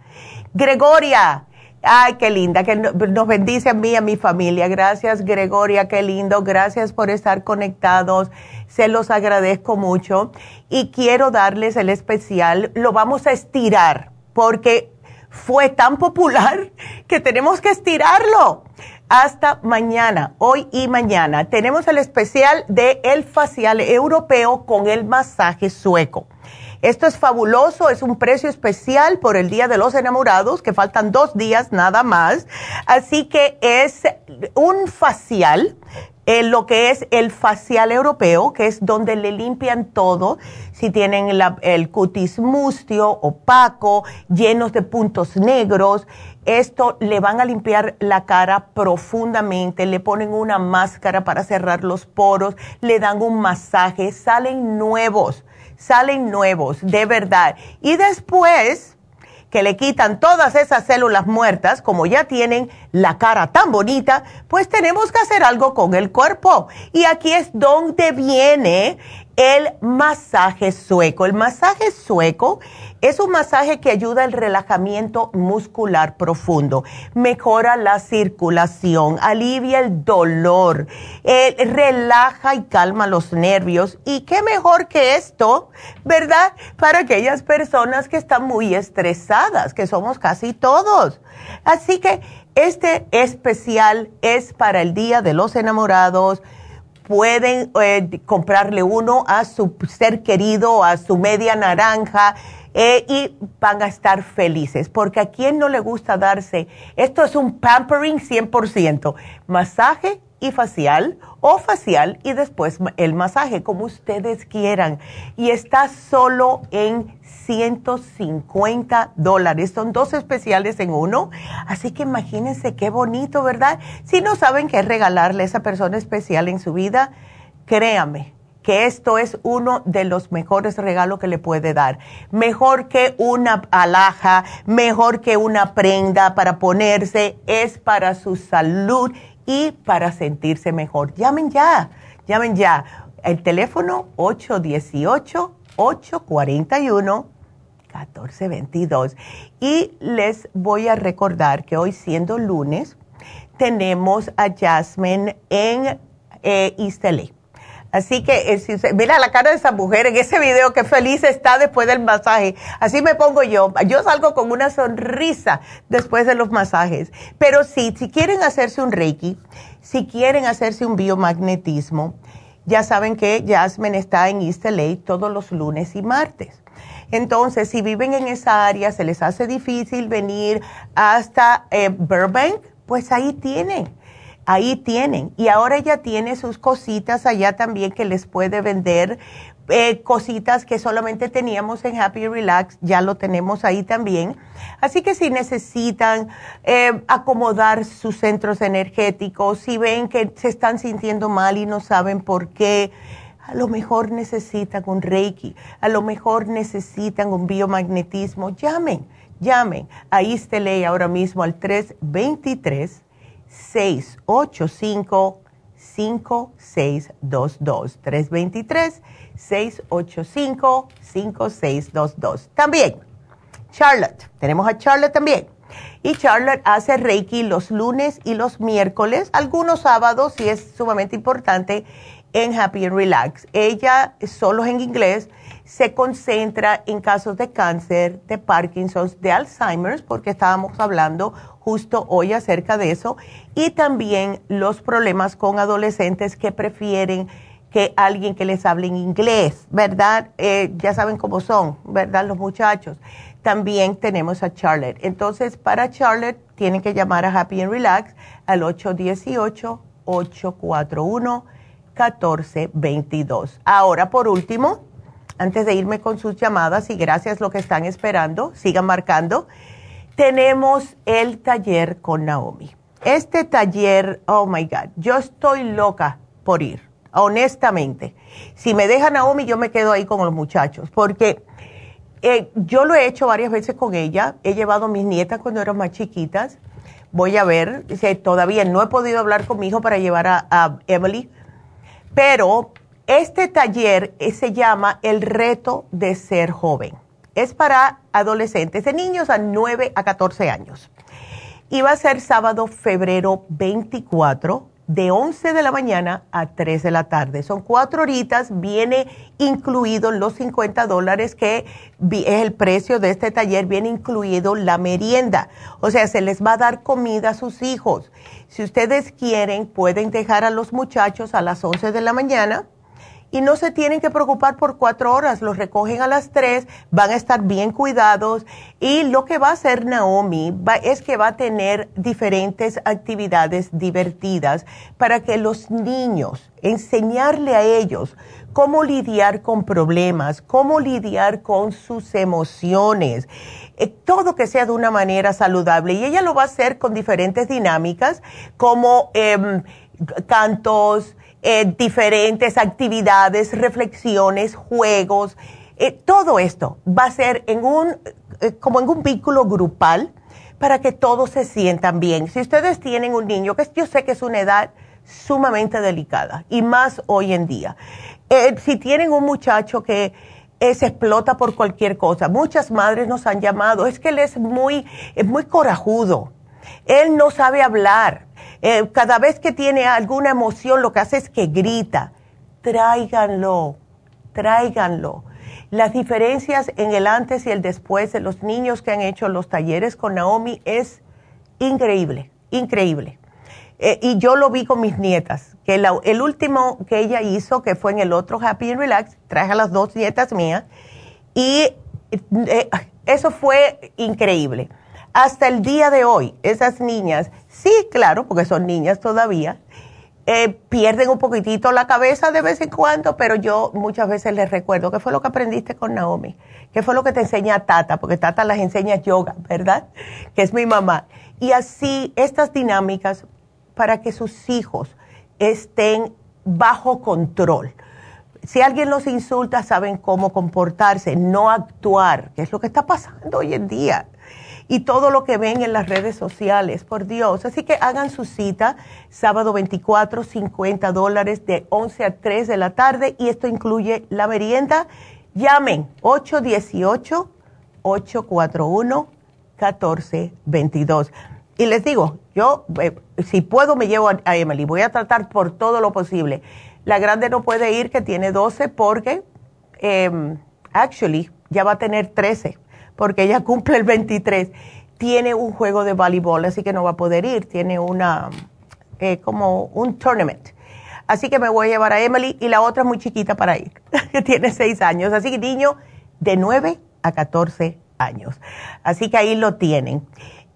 Gregoria. Ay, qué linda, que nos bendice a mí y a mi familia. Gracias, Gregoria, qué lindo. Gracias por estar conectados. Se los agradezco mucho. Y quiero darles el especial. Lo vamos a estirar porque fue tan popular que tenemos que estirarlo hasta mañana, hoy y mañana. Tenemos el especial de el facial europeo con el masaje sueco. Esto es fabuloso, es un precio especial por el Día de los Enamorados, que faltan dos días nada más. Así que es un facial lo que es el facial europeo, que es donde le limpian todo, si tienen el cutis mustio, opaco, llenos de puntos negros, esto le van a limpiar la cara profundamente, le ponen una máscara para cerrar los poros, le dan un masaje, salen nuevos, salen nuevos, de verdad. Y después que le quitan todas esas células muertas, como ya tienen la cara tan bonita, pues tenemos que hacer algo con el cuerpo. Y aquí es donde viene el masaje sueco. El masaje sueco es un masaje que ayuda al relajamiento muscular profundo, mejora la circulación, alivia el dolor, eh, relaja y calma los nervios. Y qué mejor que esto, ¿verdad? Para aquellas personas que están muy estresadas, que somos casi todos. Así que este especial es para el Día de los Enamorados pueden eh, comprarle uno a su ser querido, a su media naranja, eh, y van a estar felices, porque a quien no le gusta darse, esto es un pampering 100%, masaje y facial o facial y después el masaje, como ustedes quieran. Y está solo en 150 dólares. Son dos especiales en uno. Así que imagínense qué bonito, ¿verdad? Si no saben qué regalarle a esa persona especial en su vida, créame que esto es uno de los mejores regalos que le puede dar. Mejor que una alhaja, mejor que una prenda para ponerse, es para su salud y para sentirse mejor. Llamen ya, llamen ya. El teléfono 818-841-1422. Y les voy a recordar que hoy siendo lunes, tenemos a Jasmine en eh, Así que eh, mira la cara de esa mujer en ese video, que feliz está después del masaje. Así me pongo yo. Yo salgo con una sonrisa después de los masajes. Pero sí, si quieren hacerse un Reiki, si quieren hacerse un biomagnetismo, ya saben que Jasmine está en East LA todos los lunes y martes. Entonces, si viven en esa área, se les hace difícil venir hasta eh, Burbank, pues ahí tienen ahí tienen. Y ahora ella tiene sus cositas allá también que les puede vender. Eh, cositas que solamente teníamos en Happy Relax, ya lo tenemos ahí también. Así que si necesitan eh, acomodar sus centros energéticos, si ven que se están sintiendo mal y no saben por qué, a lo mejor necesitan un Reiki, a lo mejor necesitan un biomagnetismo, llamen, llamen. Ahí esté ahora mismo al 323 685-5622. 323-685-5622. También, Charlotte. Tenemos a Charlotte también. Y Charlotte hace Reiki los lunes y los miércoles, algunos sábados, y es sumamente importante, en Happy and Relax. Ella, solo en inglés, se concentra en casos de cáncer, de Parkinson's, de Alzheimer's, porque estábamos hablando justo hoy acerca de eso, y también los problemas con adolescentes que prefieren que alguien que les hable en inglés, ¿verdad? Eh, ya saben cómo son, ¿verdad? Los muchachos. También tenemos a Charlotte. Entonces, para Charlotte, tienen que llamar a Happy and Relax al 818-841-1422. Ahora, por último, antes de irme con sus llamadas, y gracias lo que están esperando, sigan marcando tenemos el taller con Naomi. Este taller, oh my God, yo estoy loca por ir, honestamente. Si me deja Naomi, yo me quedo ahí con los muchachos, porque eh, yo lo he hecho varias veces con ella. He llevado a mis nietas cuando eran más chiquitas, voy a ver, todavía no he podido hablar con mi hijo para llevar a, Emily, pero este taller eh, se llama El reto de ser joven. Es para adolescentes, de niños a 9 a 14 años. Y va a ser sábado, febrero 24 de 11 de la mañana a 3 de la tarde. Son cuatro horitas, viene incluido los 50 dólares que es el precio de este taller, viene incluido la merienda. O sea, se les va a dar comida a sus hijos. Si ustedes quieren, pueden dejar a los muchachos a las 11 de la mañana y no se tienen que preocupar por cuatro horas, los recogen a las tres, van a estar bien cuidados y lo que va a hacer Naomi es que va a tener diferentes actividades divertidas para que los niños, enseñarle a ellos cómo lidiar con problemas, cómo lidiar con sus emociones, eh, todo que sea de una manera saludable. Y ella lo va a hacer con diferentes dinámicas como em, cantos, eh, diferentes actividades, reflexiones, juegos. Eh, todo esto va a ser en un, eh, como en un vínculo grupal para que todos se sientan bien. Si ustedes tienen un niño, que yo sé que es una edad sumamente delicada y más hoy en día. si tienen un muchacho que se explota por cualquier cosa, muchas madres nos han llamado, es que él es muy, es muy corajudo, él no sabe hablar, eh, cada vez que tiene alguna emoción lo que hace es que grita. Tráiganlo, tráiganlo. Las diferencias en el antes y el después de los niños que han hecho los talleres con Naomi es increíble, increíble. Eh, y yo lo vi con mis nietas, que el último que ella hizo, que fue en el otro Happy and Relax, traje a las dos nietas mías, y eh, eso fue increíble. Hasta el día de hoy, esas niñas Sí, claro, porque son niñas todavía. Eh, pierden un poquitito la cabeza de vez en cuando, pero yo muchas veces les recuerdo qué fue lo que aprendiste con Naomi, qué fue lo que te enseña Tata, porque Tata las enseña yoga, ¿verdad? Que es mi mamá. Y así estas dinámicas para que sus hijos estén bajo control. Si alguien los insulta, saben cómo comportarse, no actuar, que es lo que está pasando hoy en día y todo lo que ven en las redes sociales, por Dios. Así que hagan su cita sábado 24, 50 dólares de 11 a 3 de la tarde y esto incluye la merienda. Llamen 818-841-1422. Y les digo, yo eh, si puedo me llevo a, Emily, voy a tratar por todo lo posible. La grande no puede ir, que tiene 12, porque eh, actually ya va a tener 13 porque ella cumple el 23, tiene un juego de voleibol, así que no va a poder ir, tiene una, eh, como un tournament. Así que me voy a llevar a Emily y la otra es muy chiquita para ir, que tiene 6 años, así que niño de 9 a 14 años. Así que ahí lo tienen.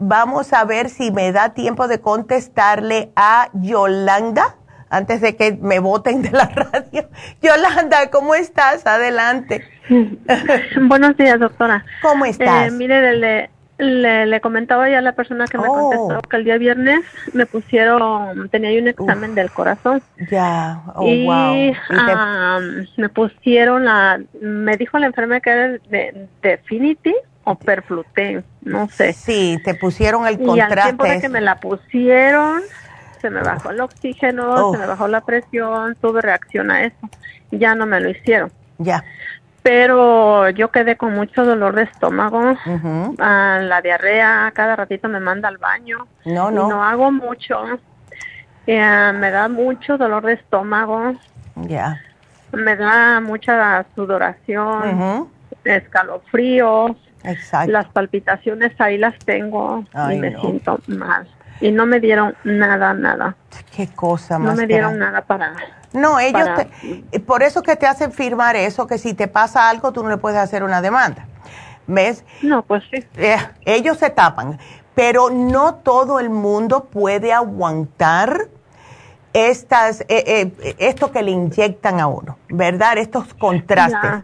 Vamos a ver si me da tiempo de contestarle a Yolanda antes de que me voten de la radio. Yolanda, ¿cómo estás? Adelante. Buenos días, doctora. ¿Cómo estás? Eh, mire, le, le, comentaba ya a la persona que me oh. contestó que el día viernes me pusieron, tenía un examen del corazón. Ya, oh, y, wow. me pusieron la, me dijo la enfermera que era de Definity o Perfluten, no sé. Sí, te pusieron el contraste. Y al tiempo de que me la pusieron, se me bajó el oxígeno, se me bajó la presión, tuve reacción a eso. Ya no me lo hicieron. Ya pero yo quedé con mucho dolor de estómago, ah, la diarrea, cada ratito me manda al baño. No, no. no hago mucho. Eh, me da mucho dolor de estómago. Ya. Me da mucha sudoración, escalofríos. Exacto. Las palpitaciones ahí las tengo y me siento mal. Y no me dieron nada, nada. Qué cosa más. No me dieron nada para no, ellos, por eso que te hacen firmar eso, que si te pasa algo tú no le puedes hacer una demanda. ¿Ves? No, pues sí. Eh, ellos se tapan, pero no todo el mundo puede aguantar estas, eh, eh, esto que le inyectan a uno, ¿verdad? Estos contrastes.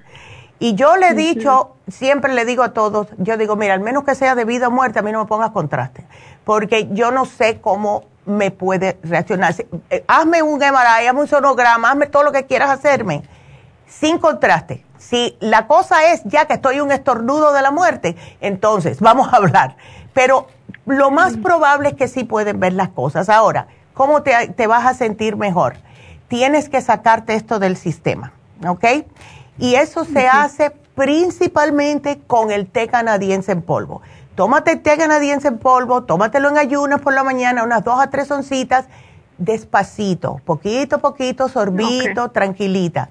Y yo le he dicho, siempre le digo a todos, yo digo, mira, al menos que sea de vida o muerte, a mí no me pongas contraste, porque yo no sé cómo me puede reaccionar. Eh, hazme un MRI, hazme un sonograma, hazme todo lo que quieras hacerme, sin contraste. Si la cosa es ya que estoy un estornudo de la muerte, entonces vamos a hablar. Pero lo más probable es que sí pueden ver las cosas. Ahora, ¿cómo te, te vas a sentir mejor? Tienes que sacarte esto del sistema, ¿ok? Y eso se hace principalmente con el té canadiense en polvo. Tómate té canadiense en polvo, tómatelo en ayunas por la mañana, unas dos a tres oncitas, despacito, poquito a poquito, sorbito, tranquilita.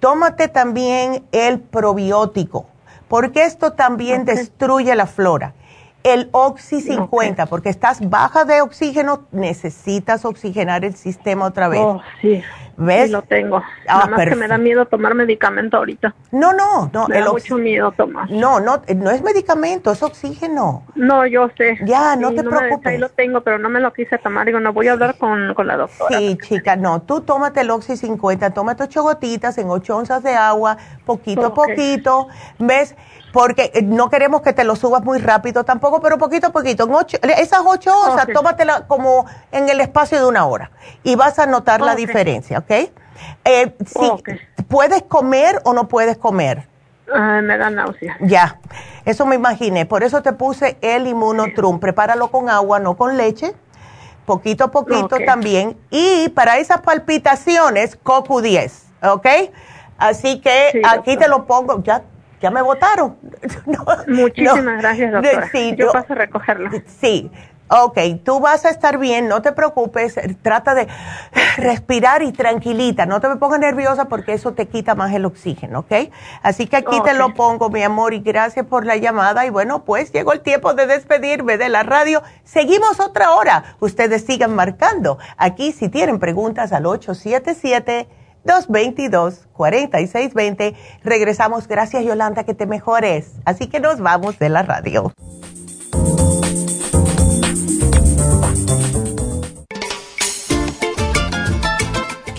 Tómate también el probiótico, porque esto también destruye la flora. El Oxy 50, porque estás baja de oxígeno, necesitas oxigenar el sistema otra vez. Oh, sí. ¿Ves? Sí, lo tengo. Ah, Nada más que me da miedo tomar medicamento ahorita. No, no, no. Me el da mucho miedo tomar. No, no, no es medicamento, es oxígeno. No, yo sé. Ya, no Sí, te me- preocupes. ahí lo tengo, pero no me lo quise tomar. Digo, no voy a hablar con, con la doctora. Sí, chica, no, tú tómate el Oxy 50, tómate ocho gotitas en ocho onzas de agua, poquito a Ok. poquito, ¿ves? Porque eh, no queremos que te lo subas muy rápido tampoco, pero poquito a poquito. En ocho- esas ocho onzas, Ok. tómatela como en el espacio de una hora y vas a notar la diferencia, ¿ok? Eh. ¿Puedes comer o no puedes comer? Ay, me da náusea. Ya, eso me imaginé. Por eso te puse el inmunotrum. Prepáralo con agua, no con leche. Poquito a poquito también. Y para esas palpitaciones, CoQ10, ¿ok? Así que Sí, aquí te lo pongo. Ya, ya me votaron. No, Muchísimas no. gracias, doctora. Sí, yo yo- paso a recogerlo. Sí. Ok, tú vas a estar bien, no te preocupes, trata de respirar y tranquilita, no te me pongas nerviosa porque eso te quita más el oxígeno, ¿ok? Así que aquí te lo pongo, mi amor, y gracias por la llamada. Y bueno, pues llegó el tiempo de despedirme de la radio. Seguimos otra hora. Ustedes sigan marcando. Aquí si tienen preguntas al 877-222-4620. Regresamos. Gracias, Yolanda, que te mejores. Así que nos vamos de la radio.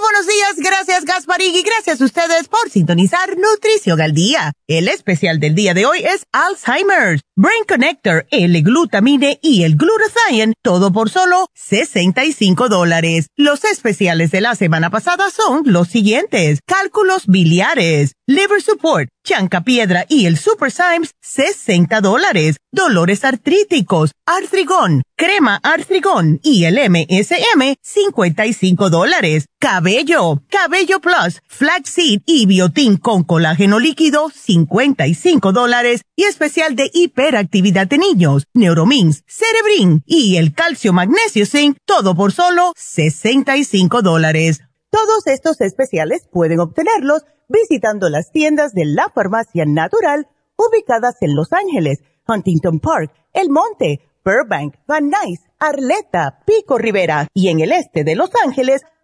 buenos días, gracias Gasparín y gracias a ustedes por sintonizar Nutrición al Día. El especial del día de hoy es Alzheimer's, Brain Connector, L-Glutamine y el Glutathione, todo por solo 65 dólares. Los especiales de la semana pasada son los siguientes. Cálculos biliares, Liver Support, Chanca Piedra y el Super Symes, 60 dólares. Dolores artríticos, Artrigón, Crema Artrigón y el MSM, 55 dólares. Cabello, Cabello Plus, Flaxseed y Biotin con colágeno líquido, 55 dólares. Y especial de hiperactividad de niños, Neuromins, Cerebrin y el Calcio Magnesio Zinc, todo por solo 65 dólares. Todos estos especiales pueden obtenerlos visitando las tiendas de la farmacia natural ubicadas en Los Ángeles, Huntington Park, El Monte, Burbank, Van Nuys, Arleta, Pico Rivera y en el este de Los Ángeles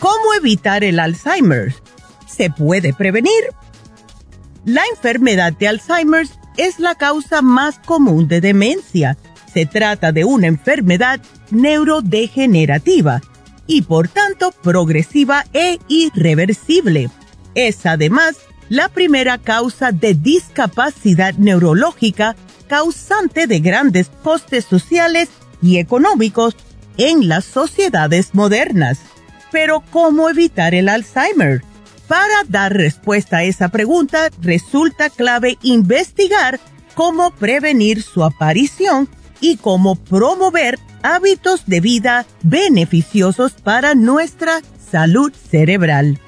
¿Cómo evitar el Alzheimer? ¿Se puede prevenir? La enfermedad de Alzheimer es la causa más común de demencia. Se trata de una enfermedad neurodegenerativa y por tanto progresiva e irreversible. Es además la primera causa de discapacidad neurológica causante de grandes costes sociales y económicos en las sociedades modernas. Pero ¿cómo evitar el Alzheimer? Para dar respuesta a esa pregunta, resulta clave investigar cómo prevenir su aparición y cómo promover hábitos de vida beneficiosos para nuestra salud cerebral.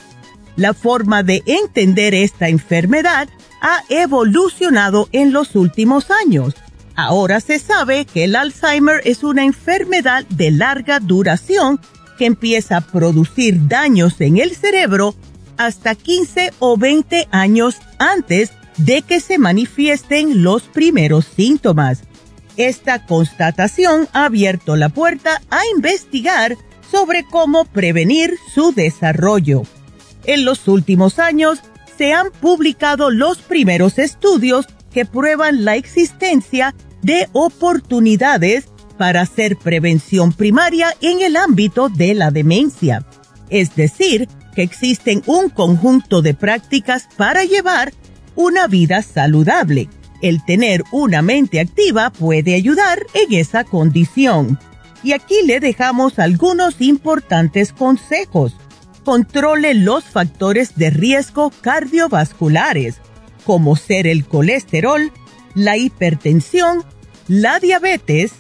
La forma de entender esta enfermedad ha evolucionado en los últimos años. Ahora se sabe que el Alzheimer es una enfermedad de larga duración que empieza a producir daños en el cerebro hasta 15 o 20 años antes de que se manifiesten los primeros síntomas. Esta constatación ha abierto la puerta a investigar sobre cómo prevenir su desarrollo. En los últimos años se han publicado los primeros estudios que prueban la existencia de oportunidades para hacer prevención primaria en el ámbito de la demencia. Es decir, que existen un conjunto de prácticas para llevar una vida saludable. El tener una mente activa puede ayudar en esa condición. Y aquí le dejamos algunos importantes consejos. Controle los factores de riesgo cardiovasculares, como ser el colesterol, la hipertensión, la diabetes,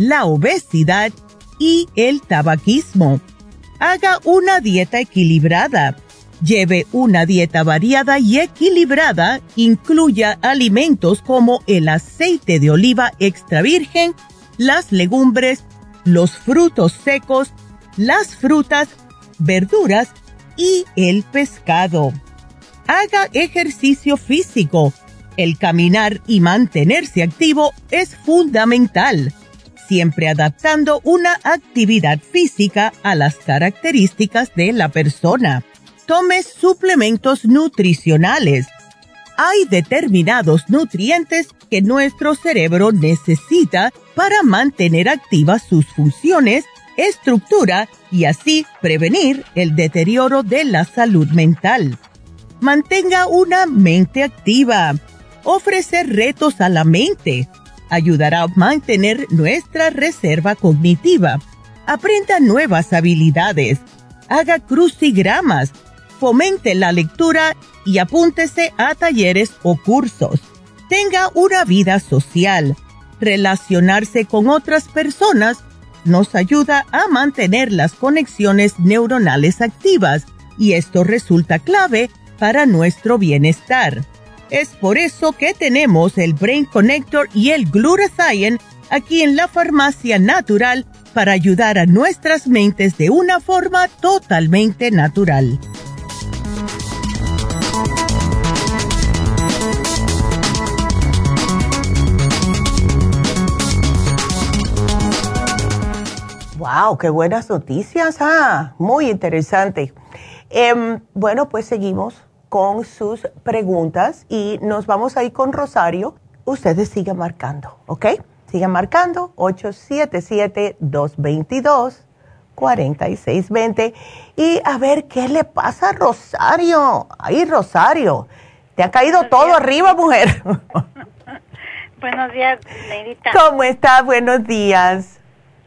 la obesidad y el tabaquismo. Haga una dieta equilibrada. Lleve una dieta variada y equilibrada. Incluya alimentos como el aceite de oliva extra virgen, las legumbres, los frutos secos, las frutas, verduras y el pescado. Haga ejercicio físico el caminar y mantenerse activo es fundamental, siempre adaptando una actividad física a las características de la persona. Tome suplementos nutricionales. Hay determinados nutrientes que nuestro cerebro necesita para mantener activas sus funciones, estructura y así prevenir el deterioro de la salud mental. Mantenga una mente activa ofrecer retos a la mente. Ayudará a mantener nuestra reserva cognitiva. Aprenda nuevas habilidades. Haga crucigramas. Fomente la lectura y apúntese a talleres o cursos. Tenga una vida social. Relacionarse con otras personas nos ayuda a mantener las conexiones neuronales activas y esto resulta clave para nuestro bienestar. Es por eso que tenemos el Brain Connector y el Glutathione aquí en la farmacia natural para ayudar a nuestras mentes de una forma totalmente natural. ¡Wow! ¡Qué buenas noticias! Ah, muy interesante. Em, bueno, pues seguimos con sus preguntas y nos vamos a ir con Rosario. Ustedes sigan marcando, ¿ok? Sigan marcando 877-222-4620 y a ver qué le pasa a Rosario. Ay, Rosario, te ha caído todo arriba, mujer. Buenos días, Neidita. ¿Cómo estás? Buenos días.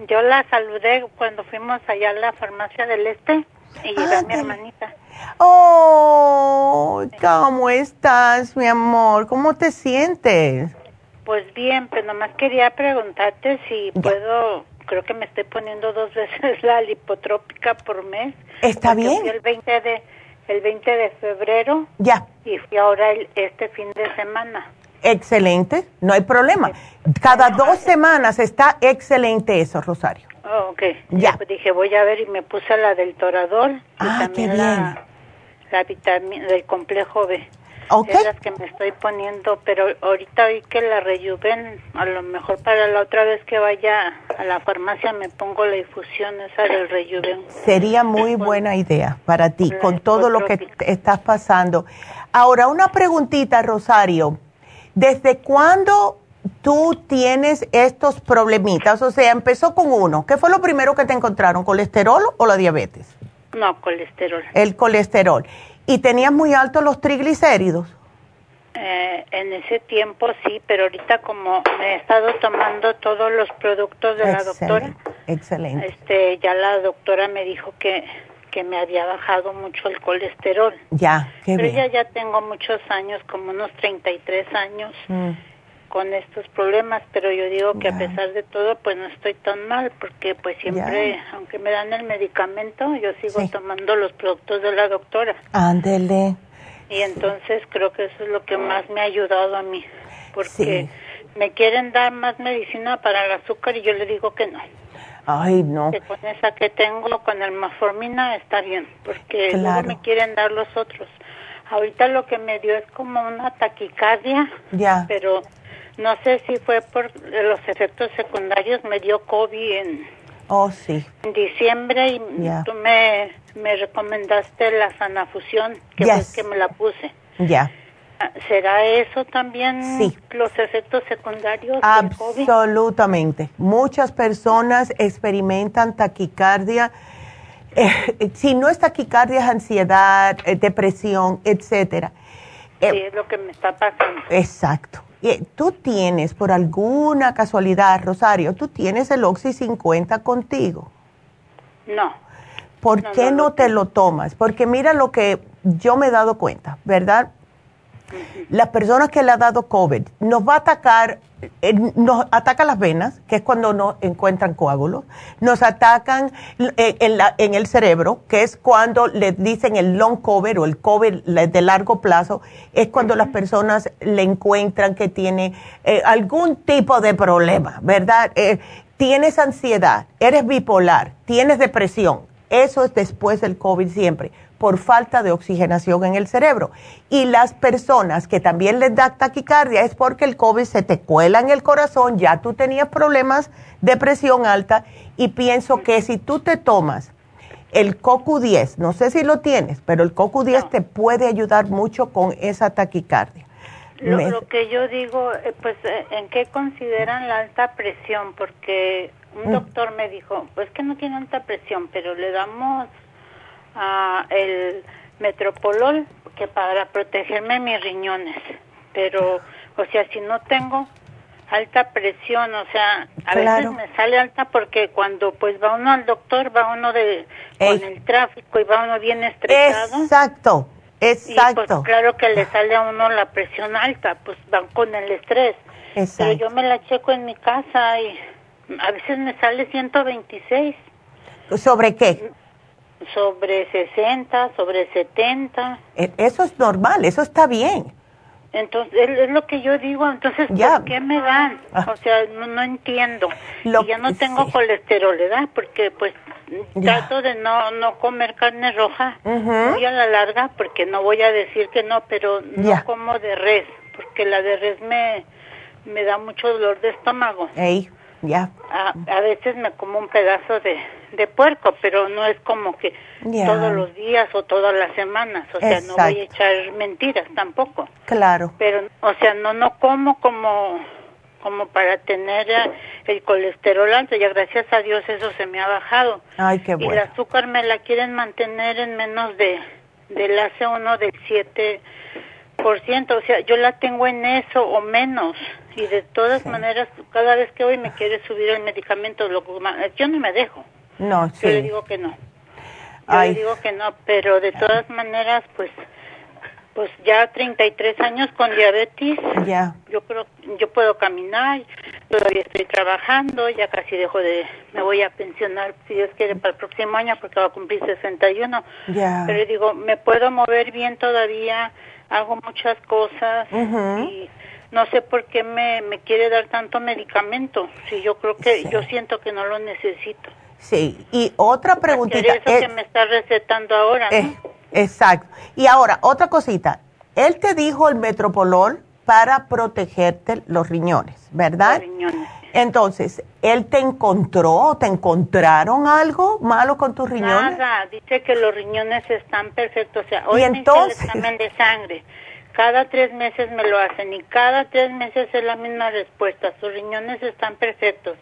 Yo la saludé cuando fuimos allá a la farmacia del Este y llegó mi hermanita. Oh, ¿cómo estás, mi amor? ¿Cómo te sientes? Pues bien, pero nomás quería preguntarte si puedo, creo que me estoy poniendo dos veces la lipotrópica por mes. Está bien. el 20 de el 20 de febrero. Ya. Y fui ahora el, este fin de semana. Excelente, no hay problema. Cada dos semanas está excelente eso, Rosario. Oh, ok. Ya. Pues dije, voy a ver y me puse la del torador. Ah, qué bien la vitamina del complejo B. Ok. Es las que me estoy poniendo, pero ahorita vi que la rejuven, a lo mejor para la otra vez que vaya a la farmacia me pongo la infusión esa del rejuven. Sería muy buena idea para ti, con todo lo que estás pasando. Ahora, una preguntita, Rosario. ¿Desde cuándo tú tienes estos problemitas? O sea, empezó con uno. ¿Qué fue lo primero que te encontraron? ¿Colesterol o la diabetes? No, colesterol. El colesterol. ¿Y tenías muy altos los triglicéridos? Eh, en ese tiempo sí, pero ahorita como me he estado tomando todos los productos de la doctora, Excelente. este, ya la doctora me dijo que, que me había bajado mucho el colesterol. Ya, qué pero bien. ya ya tengo muchos años, como unos 33 años Mm, con estos problemas, pero yo digo que a pesar de todo, pues no estoy tan mal, porque pues siempre, aunque me dan el medicamento, yo sigo tomando los productos de la doctora. Ándele. Y entonces creo que eso es lo que más me ha ayudado a mí, porque me quieren dar más medicina para el azúcar y yo le digo que no, Ay, no. que con esa que tengo, con el maformina está bien, porque luego Claro. me quieren dar los otros. Ahorita lo que me dio es como una taquicardia, Ya. pero no sé si fue por los efectos secundarios, me dio COVID en, Oh, sí. en diciembre y tú me, me recomendaste la sanafusión, que Yes. fue que me la puse. Ya. Ah, ¿Será eso también Sí. los efectos secundarios del COVID? Absolutamente. Muchas personas experimentan taquicardia. Eh, si no es taquicardia, es ansiedad, eh, depresión, etcétera. Eh, Sí, es lo que me está pasando. Exacto. Tú tienes, por alguna casualidad, Rosario, tú tienes el Oxy 50 contigo. No. ¿Por No, qué no te lo tomas? Porque mira lo que yo me he dado cuenta, ¿verdad? Las personas que le ha dado COVID nos va a atacar, eh, nos ataca las venas, que es cuando no encuentran coágulos, nos atacan eh, en, la- en el cerebro, que es cuando le dicen el long COVID o el COVID de largo plazo, es cuando las personas le encuentran que tiene eh, algún tipo de problema, ¿verdad? Eh, tienes ansiedad, eres bipolar, tienes depresión, eso es después del COVID siempre, por falta de oxigenación en el cerebro. Y las personas que también les da taquicardia es porque el COVID se te cuela en el corazón, ya tú tenías problemas de presión alta y pienso que si tú te tomas el CoQ10, no sé si lo tienes, pero el CoQ10 te puede ayudar mucho con esa taquicardia. Lo, Me- lo que yo digo, eh, pues, eh, ¿en qué consideran la alta presión? Porque un Mm. doctor me dijo, pues que no tiene alta presión, pero le damos el metropolol que para protegerme mis riñones. Pero, o sea, si no tengo alta presión, o sea, a Claro. veces me sale alta porque cuando pues va uno al doctor, va uno de Ey. con el tráfico y va uno bien estresado. Exacto, Y exacto. pues claro que le sale a uno la presión alta, pues van con el estrés. Pero Exacto. yo me la checo en mi casa y a veces me sale 126 ¿Sobre qué? Sobre 60, sobre 70. E- Eso es normal, eso está bien. Entonces, es, lo que yo digo, entonces, Ya. ¿por qué me dan? Ah. O sea, no, no entiendo. Lo y ya no tengo sí. colesterol, ¿verdad? Porque pues Ya. trato de no no comer carne roja Ujú. muy a la larga, porque no voy a decir que no, pero no Ya. como de res, porque la de res me, me da mucho dolor de estómago. Ey, ya. A, a veces me como un pedazo de, de puerco, pero no es como que todos los días o todas las semanas, o sea, no voy a echar mentiras tampoco. Claro. pero o sea no no como como como para tener eh, el colesterol alto ya gracias a Dios eso se me ha bajado. Ay, qué y el bueno. azúcar me la quieren mantener en menos de del hace uno del 7 por ciento, o sea, yo la tengo en eso o menos. Y de todas maneras cada vez que voy me quiere subir el medicamento, lo, yo no me dejo, No, yo le sí. digo que no. Yo Ay. le digo que no, pero de todas maneras, pues, pues ya 33 años con diabetes, Ya. yo creo, yo puedo caminar, todavía estoy trabajando, ya casi dejo de, me voy a pensionar, si Dios quiere, para el próximo año, porque va a cumplir 61. Ya. Pero digo, me puedo mover bien todavía, hago muchas cosas y no sé por qué me, me quiere dar tanto medicamento, si yo creo que, Sí. yo siento que no lo necesito. Sí. Y otra preguntita. Eso eh, que me está recetando ahora, ¿no? eh, exacto. Y ahora, otra cosita. él te dijo el metropolol para protegerte los riñones, ¿verdad? Los riñones. Entonces, ¿él te encontró, te encontraron algo malo con tus riñones? Nada, dice que los riñones están perfectos. O sea, hoy ¿Y me hice entonces? el examen de sangre. Cada tres meses me lo hacen y cada tres meses es la misma respuesta. Sus riñones están perfectos,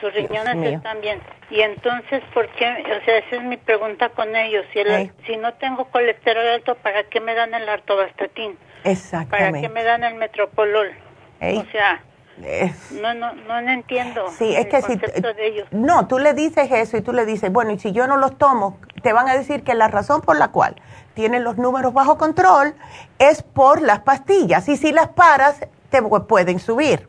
sus riñones están bien. Y entonces, ¿por qué? O sea, esa es mi pregunta con ellos. Si, el- Ey. si no tengo colesterol alto, ¿para qué me dan el artobastatín? ¿Para qué Exactamente. me dan el metropolol? Ey. O sea, Eh, no, no, no entiendo Sí, es el que si... de ellos. No, tú le dices eso y tú le dices, bueno, y si yo no los tomo, te van a decir que la razón por la cual tienen los números bajo control es por las pastillas. Y si las paras, te pu- pueden subir.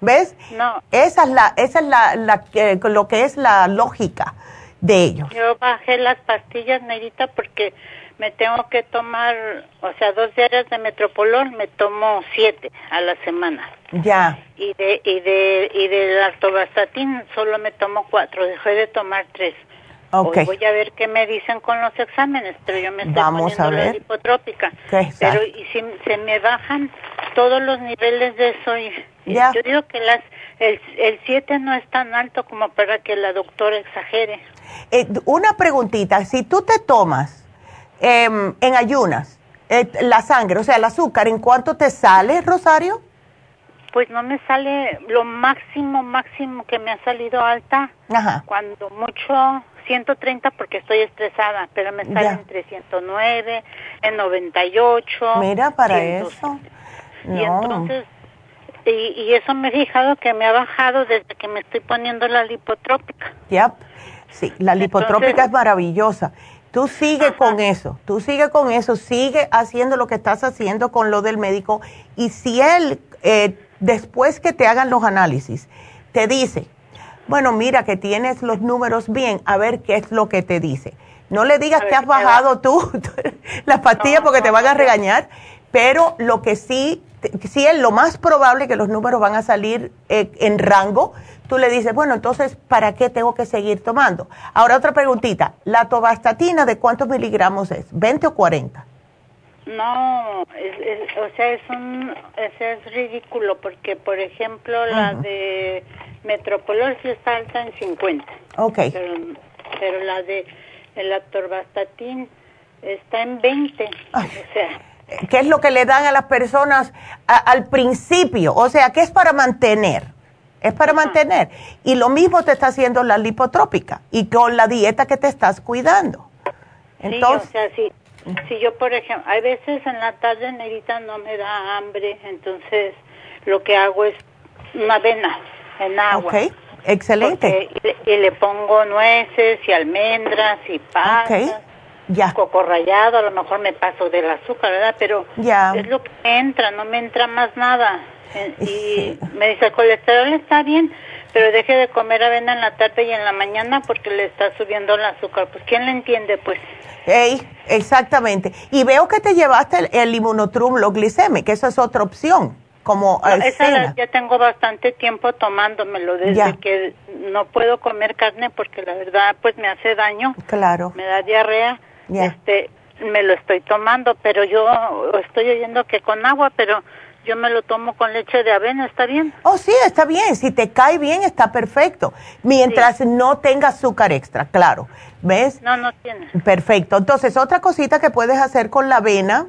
¿Ves? No. Esa es, la, esa es la, la, lo que es la lógica de ellos. Yo bajé las pastillas, Neidita, porque me tengo que tomar, o sea, dos diarias de metropolol, me tomo siete a la semana. Ya. Y de y de y del artobastatin solo me tomo cuatro, dejé de tomar tres. Hoy voy a ver qué me dicen con los exámenes, pero yo me estoy Vamos poniendo a ver. exacto. Pero y si se me bajan todos los niveles de eso y yo digo que las el el siete no es tan alto como para que la doctora exagere. Eh, una preguntita, si tú te tomas em, en ayunas eh, la sangre, o sea, el azúcar, ¿en cuánto te sale, Rosario? Pues no me sale lo máximo, máximo que me ha salido alta. Ajá. Cuando mucho, 130 porque estoy estresada, pero me sale Ya. entre 109, en 98. Mira, para 100. eso. Y No. entonces, y, y eso me he fijado que me ha bajado desde que me estoy poniendo la lipotrópica. Yep. Sí, la lipotrópica Entonces- es maravillosa. Tú sigue con eso, tú sigue con eso, sigue haciendo lo que estás haciendo con lo del médico. Y si él, eh, después que te hagan los análisis, te dice, bueno, mira que tienes los números bien, a ver qué es lo que te dice. No le digas que has bajado tú las pastillas No, porque te van a regañar, pero lo que sí, sí es lo más probable que los números van a salir eh, en rango, tú le dices, bueno, entonces, ¿para qué tengo que seguir tomando? Ahora otra preguntita, ¿la tobastatina de cuántos miligramos es? ¿20 o 40? No, es, es- o sea, es un, es, es ridículo porque, por ejemplo, la de Metropolol sí está alta en 50. Ok, pero, pero la de el atorvastatin está en 20. Ay. O sea, ¿qué es lo que le dan a las personas a- al principio? O sea, ¿qué es para mantener? Es para mantener. Y lo mismo te está haciendo la lipotrópica y con la dieta que te estás cuidando. Entonces, sí, o sea, si, si yo, por ejemplo, hay veces en la tarde, Nerita, no me da hambre, entonces lo que hago es una avena en agua. ok, excelente. Porque- y, le, y le pongo nueces y almendras y pasas. Ok, ya. Coco rallado, a lo mejor me paso del azúcar, ¿verdad? Pero Ya. es lo que entra, no me entra más nada. Eh, Y Sí. me dice, el colesterol está bien, pero deje de comer avena en la tarde y en la mañana porque le está subiendo el azúcar. Pues, ¿quién le entiende, pues? Ey, exactamente. Y veo que te llevaste el, el inmunotrum, lo gliceme, que eso es otra opción, como No, esa la- ya tengo bastante tiempo tomándomelo desde Ya. que no puedo comer carne porque la verdad pues me hace daño, Claro. me da diarrea. Ya. Este, me lo estoy tomando, pero yo estoy oyendo que con agua, pero yo me lo tomo con leche de avena, ¿está bien? Oh, sí, está bien. Si te cae bien, está perfecto. Mientras no tenga azúcar extra, claro. ¿Ves? No, no tiene. Perfecto. Entonces, otra cosita que puedes hacer con la avena,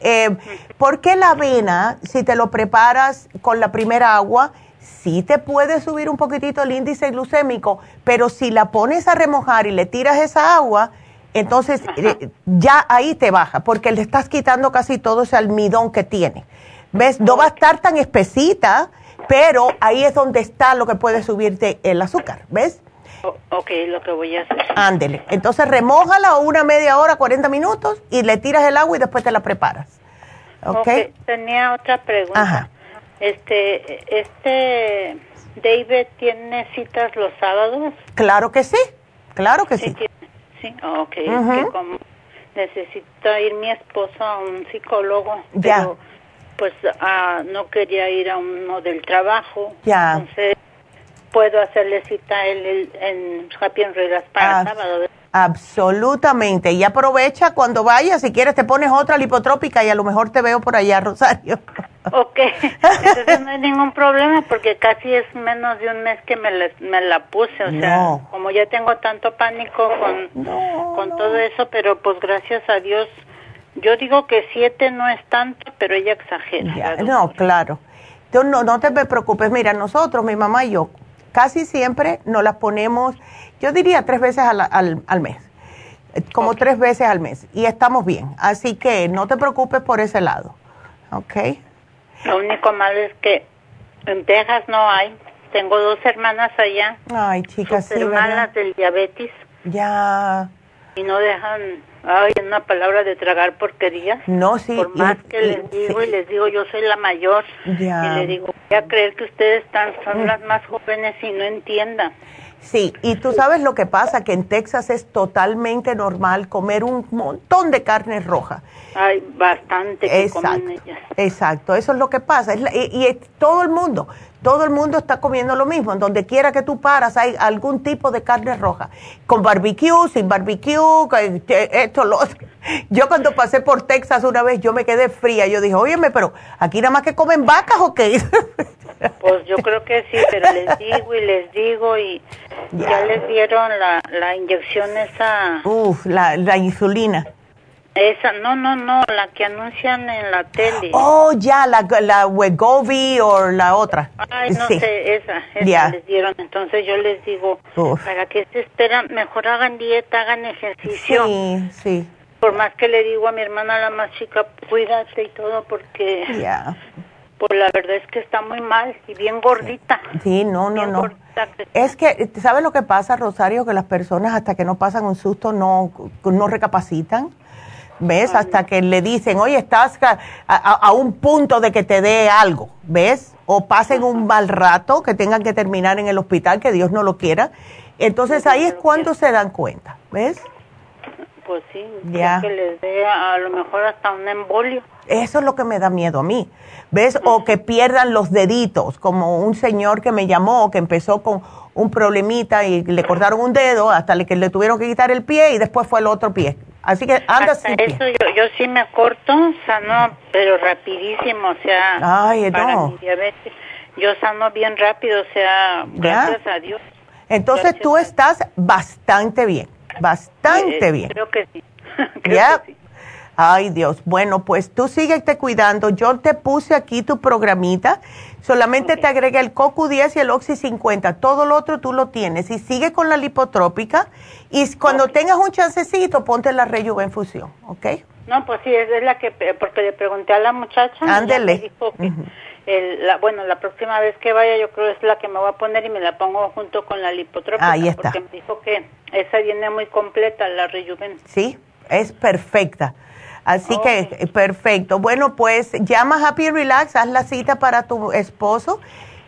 eh, porque la avena, si te lo preparas con la primera agua, sí te puede subir un poquitito el índice glucémico, pero si la pones a remojar y le tiras esa agua, entonces eh, ya ahí te baja, porque le estás quitando casi todo ese almidón que tiene. ¿Ves? No va a estar tan espesita, pero ahí es donde está lo que puede subirte el azúcar, ¿ves? O- ok, lo que voy a hacer. Ándele. Entonces remójala una media hora, 40 minutos y le tiras el agua y después te la preparas. ¿Ok? Ok, tenía otra pregunta. Ajá. Este, este David tiene citas los sábados. Claro que sí, claro que sí. tiene. Sí, ok. Es que como necesita ir mi esposo a un psicólogo, Ya. pero pues ah, no quería ir a uno del trabajo. Ya. Entonces, puedo hacerle cita él el- en Happy en Reglas para Ah, sábado. Absolutamente. Y aprovecha cuando vayas, si quieres te pones otra lipotrópica y a lo mejor te veo por allá, Rosario. Ok, entonces no hay ningún problema porque casi es menos de un mes que me, me la puse, o sea, como ya tengo tanto pánico con, con todo eso, pero pues gracias a Dios, yo digo que siete no es tanto, pero ella exagera. no, claro. no, no te preocupes, mira, nosotros, mi mamá y yo, casi siempre nos las ponemos, yo diría tres veces al, al, mes, como tres veces al mes, y estamos bien. Así que no te preocupes por ese lado, ¿ok? Lo único malo es que en Texas no hay. Tengo dos hermanas allá. Ay, chicas, sí, hermanas del diabetes. Ya. Y no dejan, ay, una palabra de tragar porquerías. No, sí. Por más que les digo y les digo, yo soy la mayor. Ya. Y le digo, voy a creer que ustedes están, son las más jóvenes y no entiendan. Sí, y tú sabes lo que pasa, que en Texas es totalmente normal comer un montón de carne roja. Hay bastante que comen ellas. Exacto, eso es lo que pasa. y, y, todo el mundo, todo el mundo está comiendo lo mismo. En donde quiera que tú paras hay algún tipo de carne roja. Con barbecue, sin barbecue, esto, lo Yo cuando pasé por Texas una vez, yo me quedé fría. Yo dije, óyeme, pero aquí nada más que comen vacas o qué? Pues yo creo que sí, pero les digo y les digo y ya, les dieron la, la inyección esa. Uf, la, la insulina. Esa, no, no, no, la que anuncian en la tele. Oh, ya, la, la Wegovy o la otra. Ay, no sé, esa, esa les dieron. Entonces yo les digo, para que se esperan, mejor hagan dieta, hagan ejercicio. Sí, sí. Por más que le digo a mi hermana la más chica, cuídate y todo, porque... Ya. Pues la verdad es que está muy mal y bien gordita. Sí, no, no, no. Es que, ¿sabes lo que pasa, Rosario? Que las personas hasta que no pasan un susto no, no recapacitan. ¿Ves? Hasta que le dicen, oye, estás a, un punto de que te dé algo, ¿ves? O pasen un mal rato, que tengan que terminar en el hospital, que Dios no lo quiera. Entonces ahí es cuando se dan cuenta, ¿ves? Pues sí, ya. que les dé a lo mejor hasta un embolio. Eso es lo que me da miedo a mí, ¿ves? O que pierdan los deditos, como un señor que me llamó, que empezó con un problemita y le cortaron un dedo hasta que le tuvieron que quitar el pie y después fue el otro pie. Así que anda Hasta eso yo, yo, sí me corto, sano, pero rapidísimo, o sea, Ay, para mi diabetes. Yo sano bien rápido, o sea, gracias a Dios. Entonces tú estás bastante bien, bastante eh, bien. Creo que sí. ¿Ya? Ay, Dios. Bueno, pues tú síguete cuidando. Yo te puse aquí tu programita. Solamente te agregué el CoQ10 y el Oxy 50. Todo lo otro tú lo tienes. Y sigue con la lipotrópica. Y cuando tengas un chancecito, ponte la rejuvenfusión, ¿ok? No, pues sí, es la que, porque le pregunté a la muchacha. Ándele. la, bueno, la próxima vez que vaya yo creo es la que me voy a poner y me la pongo junto con la lipotrópica. Ahí está. Porque me dijo que esa viene muy completa, la rejuven. Sí, es perfecta. Así que, perfecto. Bueno, pues llama Happy Relax, haz la cita para tu esposo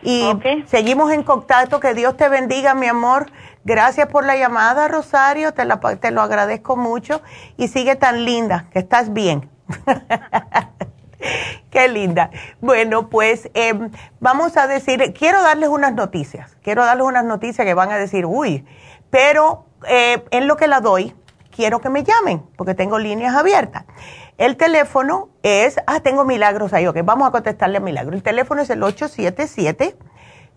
y seguimos en contacto. Que Dios te bendiga, mi amor. Gracias por la llamada, Rosario. Te, la, te lo agradezco mucho. Y sigue tan linda, que estás bien. Qué linda. Bueno, pues em, vamos a decir, quiero darles unas noticias. Quiero darles unas noticias que van a decir, uy, pero eh, en lo que la doy, quiero que me llamen, porque tengo líneas abiertas. El teléfono es, ah, tengo milagros ahí, ok, vamos a contestarle a milagro. El teléfono es el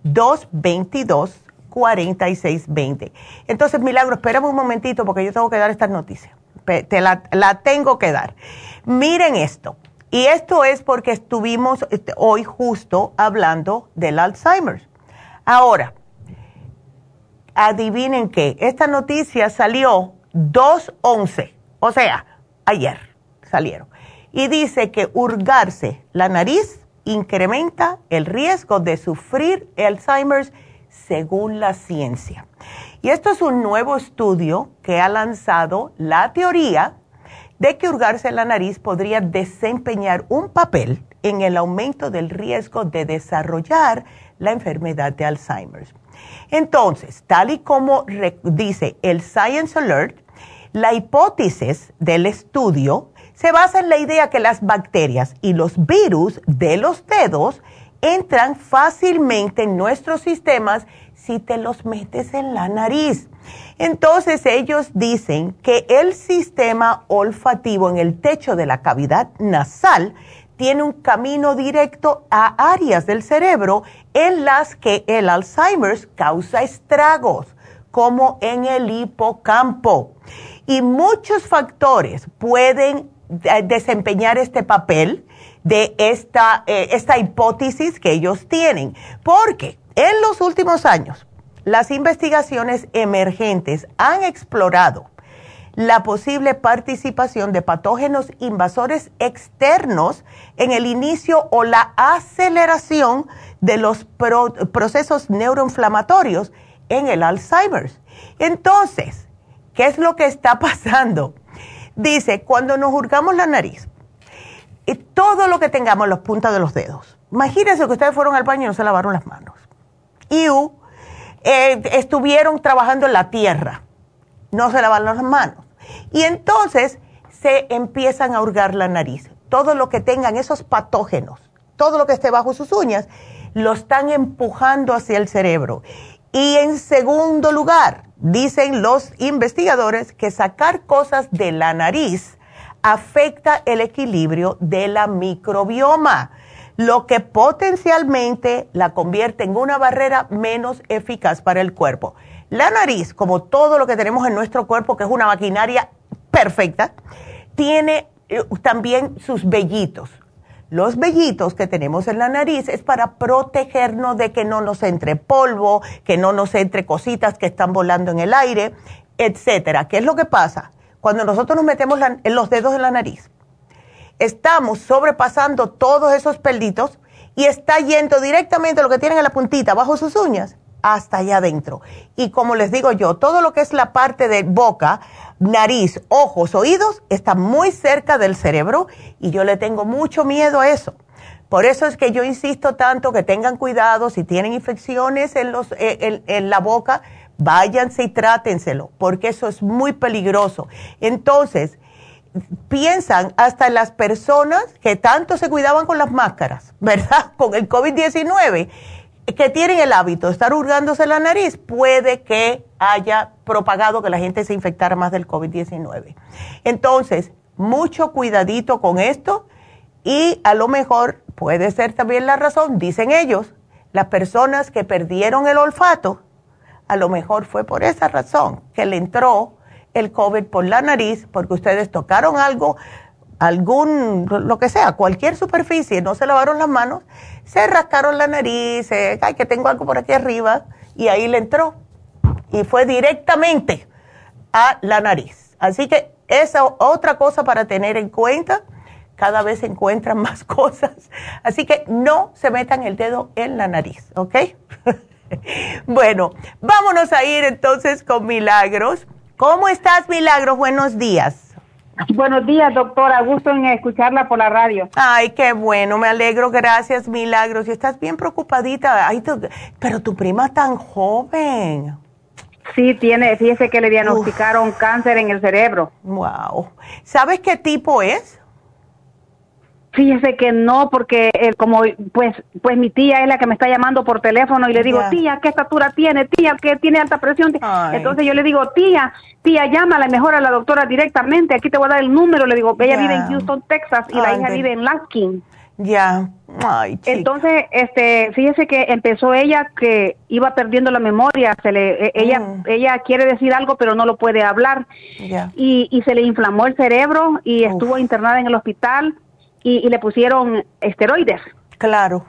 877-222-4620. Entonces, milagro, espérame un momentito porque yo tengo que dar esta noticia. Te la, la tengo que dar. Miren esto. Y esto es porque estuvimos este, hoy justo hablando del Alzheimer. Ahora, adivinen qué, esta noticia salió 2.11, o sea, ayer salieron. Y dice que hurgarse la nariz incrementa el riesgo de sufrir Alzheimer según la ciencia. Y esto es un nuevo estudio que ha lanzado la teoría de que hurgarse la nariz podría desempeñar un papel en el aumento del riesgo de desarrollar la enfermedad de Alzheimer. Entonces, tal y como dice el Science Alert, la hipótesis del estudio se basa en la idea que las bacterias y los virus de los dedos entran fácilmente en nuestros sistemas si te los metes en la nariz. Entonces ellos dicen que el sistema olfativo en el techo de la cavidad nasal tiene un camino directo a áreas del cerebro en las que el Alzheimer's causa estragos, como en el hipocampo. Y muchos factores pueden eh, desempeñar este papel de esta, eh, esta hipótesis que ellos tienen, porque en los últimos años las investigaciones emergentes han explorado la posible participación de patógenos invasores externos en el inicio o la aceleración de los procesos neuroinflamatorios en el Alzheimer's. Entonces, ¿qué es lo que está pasando? Dice, cuando nos hurgamos la nariz, y todo lo que tengamos en las puntas de los dedos, imagínense que ustedes fueron al baño y no se lavaron las manos. Y eh, estuvieron trabajando en la tierra, no se lavaron las manos y entonces se empiezan a hurgar la nariz. Todo lo que tengan esos patógenos, todo lo que esté bajo sus uñas, lo están empujando hacia el cerebro. Y en segundo lugar, dicen los investigadores que sacar cosas de la nariz afecta el equilibrio de la microbioma, lo que potencialmente la convierte en una barrera menos eficaz para el cuerpo. La nariz, como todo lo que tenemos en nuestro cuerpo, que es una maquinaria perfecta, tiene eh, también sus vellitos. Los vellitos que tenemos en la nariz es para protegernos de que no nos entre polvo, que no nos entre cositas que están volando en el aire, etcétera. ¿Qué es lo que pasa? Cuando nosotros nos metemos los dedos en la nariz, estamos sobrepasando todos esos pelditos y está yendo directamente lo que tienen en la puntita, bajo sus uñas, hasta allá adentro. Y como les digo yo, todo lo que es la parte de boca, nariz, ojos, oídos, está muy cerca del cerebro y yo le tengo mucho miedo a eso. Por eso es que yo insisto tanto que tengan cuidado si tienen infecciones en, los, eh, en, la boca, váyanse y trátenselo, porque eso es muy peligroso. Entonces, piensan hasta en las personas que tanto se cuidaban con las máscaras, ¿verdad? Con el COVID-19 que tienen el hábito de estar hurgándose la nariz, puede que haya propagado que la gente se infectara más del COVID-19. Entonces, mucho cuidadito con esto y a lo mejor puede ser también la razón, dicen ellos, las personas que perdieron el olfato, a lo mejor fue por esa razón que le entró el COVID por la nariz, porque ustedes tocaron algo, algún, lo que sea, cualquier superficie, no se lavaron las manos se rascaron la nariz, ay, que tengo algo por aquí arriba, y ahí le entró. Y fue directamente a la nariz. Así que esa otra cosa para tener en cuenta, cada vez se encuentran más cosas. Así que no se metan el dedo en la nariz, ¿ok? bueno, vámonos a ir entonces con Milagros. ¿Cómo estás, Milagros? Buenos días. Buenos días, doctora. Gusto en escucharla por la radio. Ay, qué bueno, me alegro. Gracias, Milagros. Y estás bien preocupadita. Ay, pero tu prima tan joven. Sí, tiene, fíjese que le diagnosticaron cáncer en el cerebro. Wow. ¿Sabes qué tipo es? Fíjese que no, porque eh, como pues pues mi tía es la que me está llamando por teléfono y le digo, tía, ¿qué estatura tiene? Tía, que tiene alta presión. Entonces yo le digo, tía, tía, llámala mejor a la doctora directamente. Aquí te voy a dar el número. Le digo, ella vive en Houston, Texas y la hija vive en Laskin. Ya. Entonces, este, fíjese que empezó ella que iba perdiendo la memoria, se le, e, ella, mm. ella quiere decir algo pero no lo puede hablar y, y se le inflamó el cerebro y estuvo internada en el hospital y, le pusieron esteroides. Claro,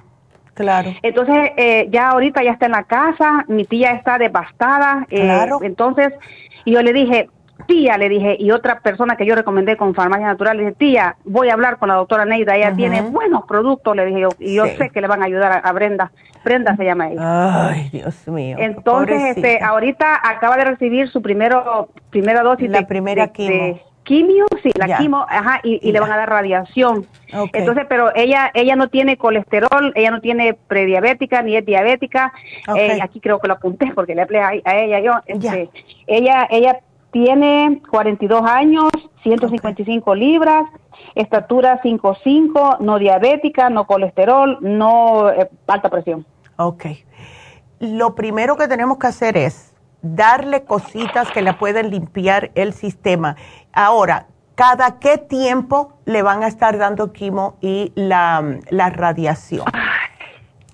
claro. Entonces, eh, ya ahorita ya está en la casa, mi tía está devastada. Eh, claro. Entonces, yo le dije, tía, le dije, y otra persona que yo recomendé con farmacia natural, le dije, tía, voy a hablar con la doctora Neida, ella tiene buenos productos, le dije yo, y yo sé que le van a ayudar a, Brenda. Brenda se llama ella. Ay, Dios mío. Entonces, este, ahorita acaba de recibir su primero, primera dosis la primera quimio quimio, sí, la quimio, ajá, y, le van a dar radiación. Entonces, pero ella ella no tiene colesterol, ella no tiene prediabética ni es diabética. Eh, aquí creo que lo apunté porque le hablé a, ella yo. Este, ella ella tiene 42 años, 155 libras, estatura 5'5", no diabética, no colesterol, no eh, alta presión. Ok. lo primero que tenemos que hacer es darle cositas que le pueden limpiar el sistema. Ahora, ¿cada qué tiempo le van a estar dando quimo y la, radiación?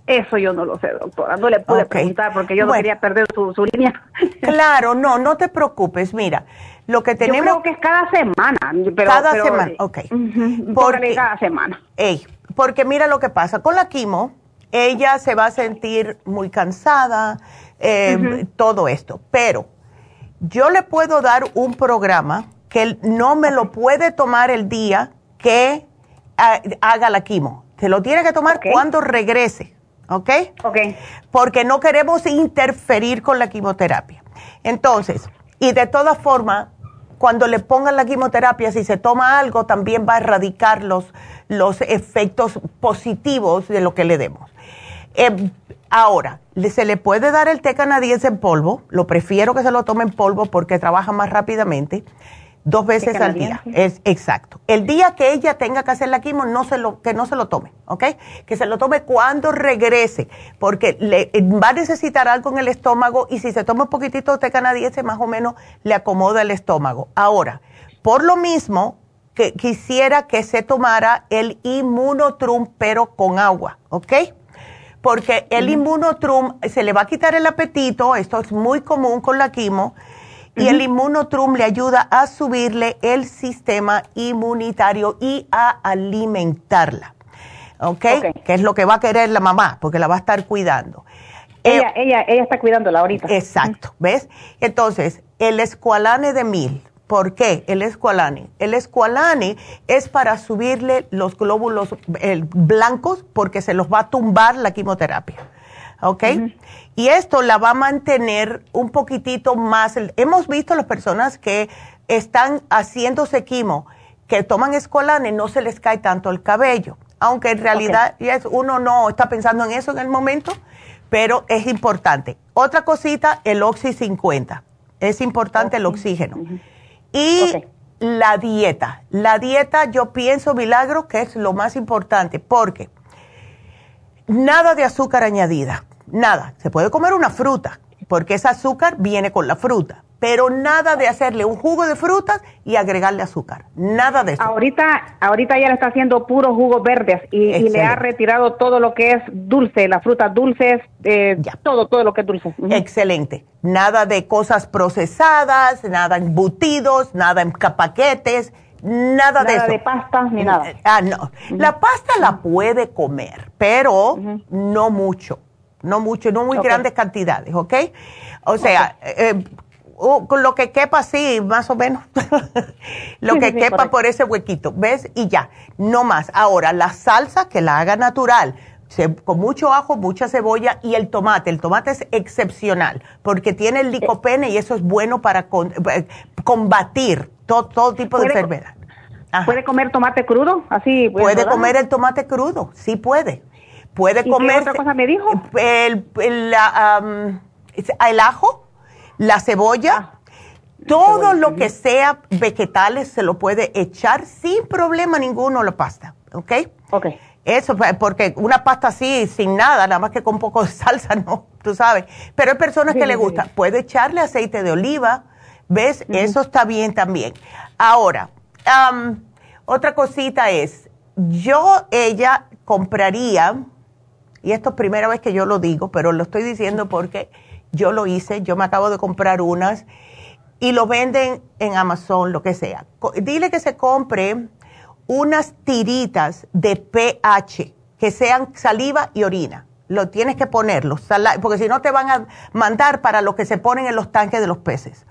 Eso yo no lo sé, doctora. No le pude preguntar porque yo no quería perder su, línea. Claro, no, no te preocupes. Mira, lo que tenemos... Yo creo que es cada semana. cada semana, ok. porque, cada semana. porque mira lo que pasa. Con la quimo, ella se va a sentir muy cansada, eh, todo esto. Pero yo le puedo dar un programa que no me lo puede tomar el día que haga la quimo. Se lo tiene que tomar cuando regrese, ¿ok? Ok. Porque no queremos interferir con la quimioterapia. Entonces, y de todas formas, cuando le pongan la quimioterapia, si se toma algo, también va a erradicar los, los efectos positivos de lo que le demos. Eh, ahora, se le puede dar el té canadiense en polvo, lo prefiero que se lo tome en polvo porque trabaja más rápidamente, dos veces al día. Es exacto. El día que ella tenga que hacer la quimo, no se lo, que no se lo tome, ¿ok? Que se lo tome cuando regrese, porque le, va a necesitar algo en el estómago y si se toma un poquitito de té canadiense, más o menos le acomoda el estómago. Ahora, por lo mismo, que quisiera que se tomara el inmunotrum, pero con agua, ¿ok? Porque el inmunotrum se le va a quitar el apetito, esto es muy común con la quimo, y el inmunotrum le ayuda a subirle el sistema inmunitario y a alimentarla. ¿Ok? Que es lo que va a querer la mamá, porque la va a estar cuidando. Ella, eh, ella, ella está cuidándola ahorita. Exacto, ¿ves? Entonces, el escualane de mil, ¿Por qué el escualane? El escualane es para subirle los glóbulos blancos porque se los va a tumbar la quimioterapia. ¿Ok? Y esto la va a mantener un poquitito más. Hemos visto las personas que están haciéndose quimo, que toman escualane, no se les cae tanto el cabello. Aunque en realidad uno no está pensando en eso en el momento, pero es importante. Otra cosita, el Oxy 50. Es importante el oxígeno. Y la dieta. La dieta, yo pienso, Milagro, que es lo más importante, porque nada de azúcar añadida, nada. Se puede comer una fruta, porque ese azúcar viene con la fruta pero nada de hacerle un jugo de frutas y agregarle azúcar, nada de eso. Ahorita, ahorita ya le está haciendo puros jugos verdes y, le ha retirado todo lo que es dulce, las frutas dulces, eh, todo, todo lo que es dulce. Excelente. Nada de cosas procesadas, nada embutidos, nada en paquetes, nada, de eso. de pasta ni nada. Ah, no. La pasta la puede comer, pero no mucho, no mucho, no muy grandes cantidades, ¿ok? O sea, eh, con lo que quepa, sí, más o menos. lo que quepa por ese huequito, ¿ves? Y ya, no más. Ahora, la salsa que la haga natural, con mucho ajo, mucha cebolla y el tomate. El tomate es excepcional porque tiene el licopene y eso es bueno para eh, combatir todo, tipo de enfermedad. ¿Puede comer tomate crudo? Así. Puede comer el tomate crudo, sí puede. Puede comer. ¿Qué otra cosa me dijo? El, el, el ajo la cebolla, ah, todo lo que sea vegetales se lo puede echar sin problema ninguno la pasta, ¿ok? Ok. Eso, porque una pasta así, sin nada, nada más que con un poco de salsa, no, tú sabes. Pero hay personas que le gusta. Puede echarle aceite de oliva, ¿ves? Eso está bien también. Ahora, otra cosita es, yo, ella compraría, y esto es primera vez que yo lo digo, pero lo estoy diciendo porque yo lo hice, yo me acabo de comprar unas y lo venden en Amazon, lo que sea. Dile que se compre unas tiritas de pH que sean saliva y orina. Lo tienes que ponerlo, porque si no te van a mandar para lo que se ponen en los tanques de los peces.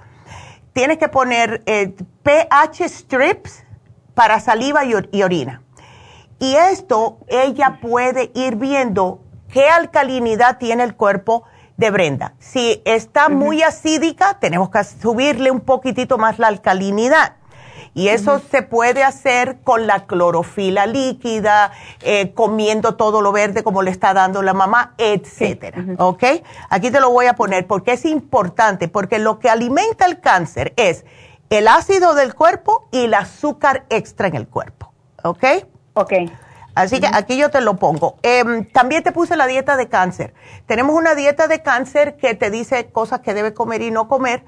Tienes que poner eh, pH strips para saliva y orina. Y esto ella puede ir viendo qué alcalinidad tiene el cuerpo de Brenda. Si está muy acídica, tenemos que subirle un poquitito más la alcalinidad. Y eso se puede hacer con la clorofila líquida, eh, comiendo todo lo verde como le está dando la mamá, etcétera. ¿Ok? Aquí te lo voy a poner porque es importante, porque lo que alimenta el cáncer es el ácido del cuerpo y el azúcar extra en el cuerpo. ¿Ok? Ok. Así que aquí yo te lo pongo. Em, también te puse la dieta de cáncer. Tenemos una dieta de cáncer que te dice cosas que debe comer y no comer,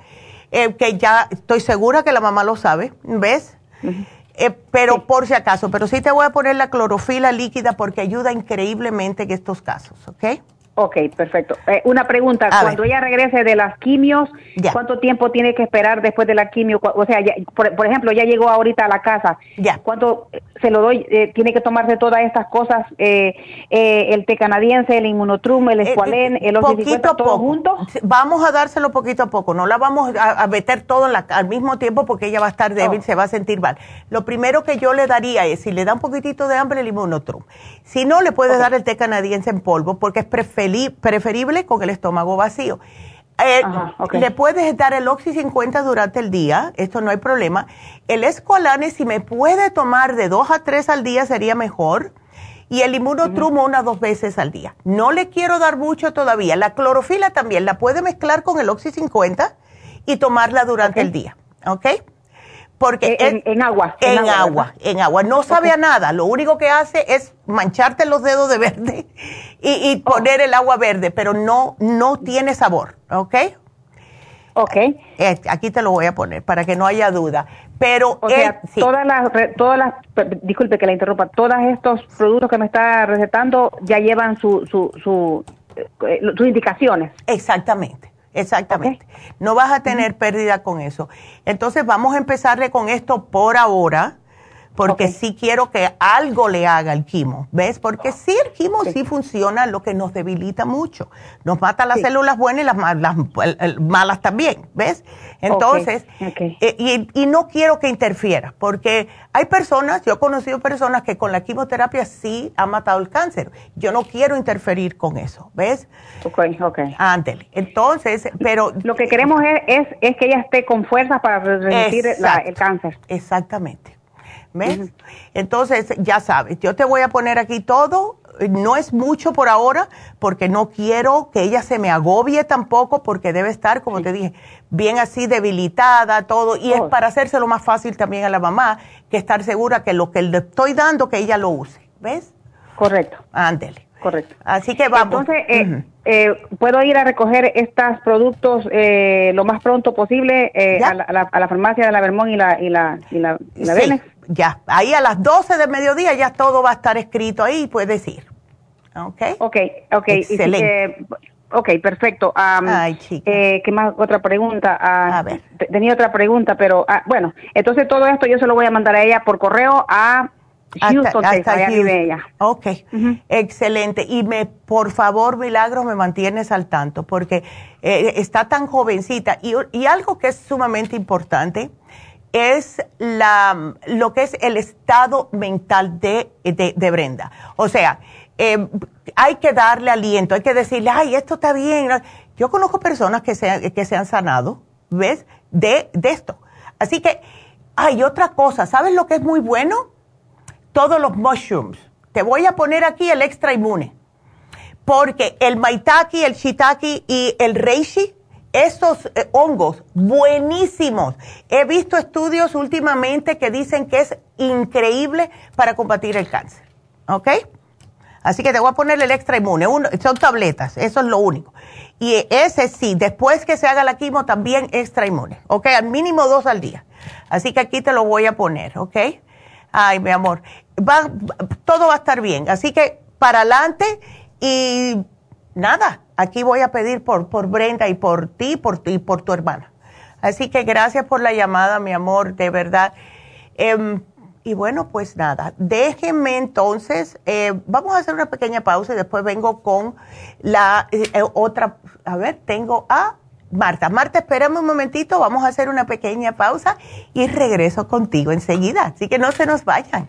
eh, que ya estoy segura que la mamá lo sabe, ¿ves? Eh, pero por si acaso, pero sí te voy a poner la clorofila líquida porque ayuda increíblemente en estos casos, ¿ok? Ok, perfecto. Eh, una pregunta, cuando ella regrese de las quimios, ¿cuánto tiempo tiene que esperar después de la quimio? O sea, por, ejemplo, ya llegó ahorita a la casa, ya. ¿cuánto se lo doy? Eh, ¿Tiene que tomarse todas estas cosas, eh, el té canadiense, el inmunotrum, el escualén, el poquito todo junto? Vamos a dárselo poquito a poco, no la vamos a, meter todo al mismo tiempo porque ella va a estar débil, oh. se va a sentir mal. Lo primero que yo le daría es, si le da un poquitito de hambre, el inmunotrum. Si no, le puedes dar el té canadiense en polvo porque es preferible preferible con el estómago vacío. Eh, le puedes dar el Oxy 50 durante el día, esto no hay problema. El Escolane, si me puede tomar de dos a tres al día, sería mejor. Y el inmunotrumo una dos veces al día. No le quiero dar mucho todavía. La clorofila también la puede mezclar con el Oxy 50 y tomarla durante el día. ¿Ok? Porque en, agua. En, agua, en agua. No sabe a nada. Lo único que hace es mancharte los dedos de verde y, oh. poner el agua verde, pero no, no tiene sabor, ¿ok? Ok. Eh, aquí te lo voy a poner para que no haya duda. Pero o sea, todas las, todas las, disculpe que la interrumpa, todos estos productos que me está recetando ya llevan su, su, su, eh, sus indicaciones. Exactamente. Exactamente. No vas a tener pérdida con eso. Entonces vamos a empezarle con esto por ahora, porque sí quiero que algo le haga el quimo, ¿ves? Porque sí, el quimo sí. funciona, lo que nos debilita mucho. Nos mata las células buenas y las, malas también, ¿ves? Entonces, eh, y, no quiero que interfiera, porque hay personas, yo he conocido personas que con la quimioterapia sí han matado el cáncer. Yo no quiero interferir con eso, ¿ves? Ok, ok. Ándele. Entonces, pero... Lo que queremos es, es, que ella esté con fuerza para resistir el cáncer. Exactamente. ¿Ves? Entonces, ya sabes, yo te voy a poner aquí todo. No es mucho por ahora porque no quiero que ella se me agobie tampoco porque debe estar, como te dije, bien así debilitada, todo. Y es oh. para hacérselo más fácil también a la mamá que estar segura que lo que le estoy dando, que ella lo use. ¿Ves? Correcto. Ándele. Correcto. Así que vamos. Entonces, eh, eh, ¿puedo ir a recoger estos productos eh, lo más pronto posible a la, farmacia de la Vermont y la, y la, y la, sí ya, ahí a las 12 del mediodía ya todo va a estar escrito ahí, puedes ir. ¿Ok? Ok, ok. Excelente. ok, perfecto. Ay, chica. Eh, ¿Qué más? Otra pregunta. Ah, a ver. Tenía otra pregunta, pero ah, bueno, entonces todo esto yo se lo voy a mandar a ella por correo a Houston, hasta, hasta ella. Ok, excelente. Y me, por favor, Milagros, me mantienes al tanto, porque eh, está tan jovencita. Y, y algo que es sumamente importante, es la, lo que es el estado mental de, de, Brenda. O sea, eh, hay que darle aliento, hay que decirle, ay, esto está bien. Yo conozco personas que se, que se han sanado, ¿ves? De, de esto. Así que hay otra cosa, ¿sabes lo que es muy bueno? Todos los mushrooms. Te voy a poner aquí el extra inmune. Porque el maitake, el shiitake y el reishi esos eh, hongos buenísimos. He visto estudios últimamente que dicen que es increíble para combatir el cáncer. ¿Ok? Así que te voy a poner el extra inmune. son tabletas, eso es lo único. Y ese sí, después que se haga la quimo, también extra inmune. ¿Ok? Al mínimo dos al día. Así que aquí te lo voy a poner. ¿Ok? Ay, mi amor. Va, todo va a estar bien. Así que para adelante y nada aquí voy a pedir por, por Brenda y por ti por, y por tu hermana. Así que gracias por la llamada, mi amor, de verdad. Em, y bueno, pues nada, déjenme entonces, eh, vamos a hacer una pequeña pausa y después vengo con la eh, eh, otra, a ver, tengo a Marta. Marta, espérame un momentito, vamos a hacer una pequeña pausa y regreso contigo enseguida, así que no se nos vayan.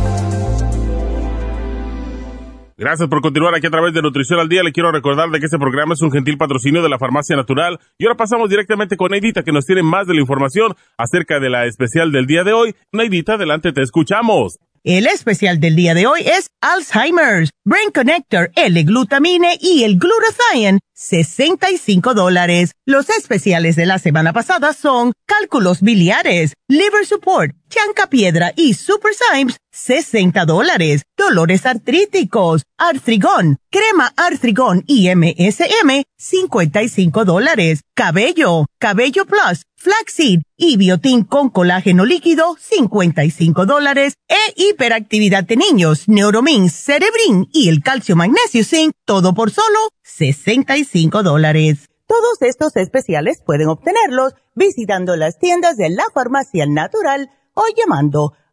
Gracias por continuar aquí a través de Nutrición al Día. Le quiero recordar de que este programa es un gentil patrocinio de la Farmacia Natural. Y ahora pasamos directamente con Neidita, que nos tiene más de la información acerca de la especial del día de hoy. Neidita, adelante, te escuchamos. El especial del día de hoy es Alzheimer's, Brain Connector, L-Glutamine y el Glutathione, 65 dólares. Los especiales de la semana pasada son cálculos biliares, liver support, chanca piedra y super Symes, 60 dólares. Dolores artríticos, artrigón, crema artrigón y MSM, 55 dólares. Cabello, cabello plus, flaxseed y biotín con colágeno líquido, 55 dólares. E hiperactividad de niños, neuromin, cerebrin y el calcio magnesio zinc, todo por solo 65 dólares. Todos estos especiales pueden obtenerlos visitando las tiendas de la farmacia natural o llamando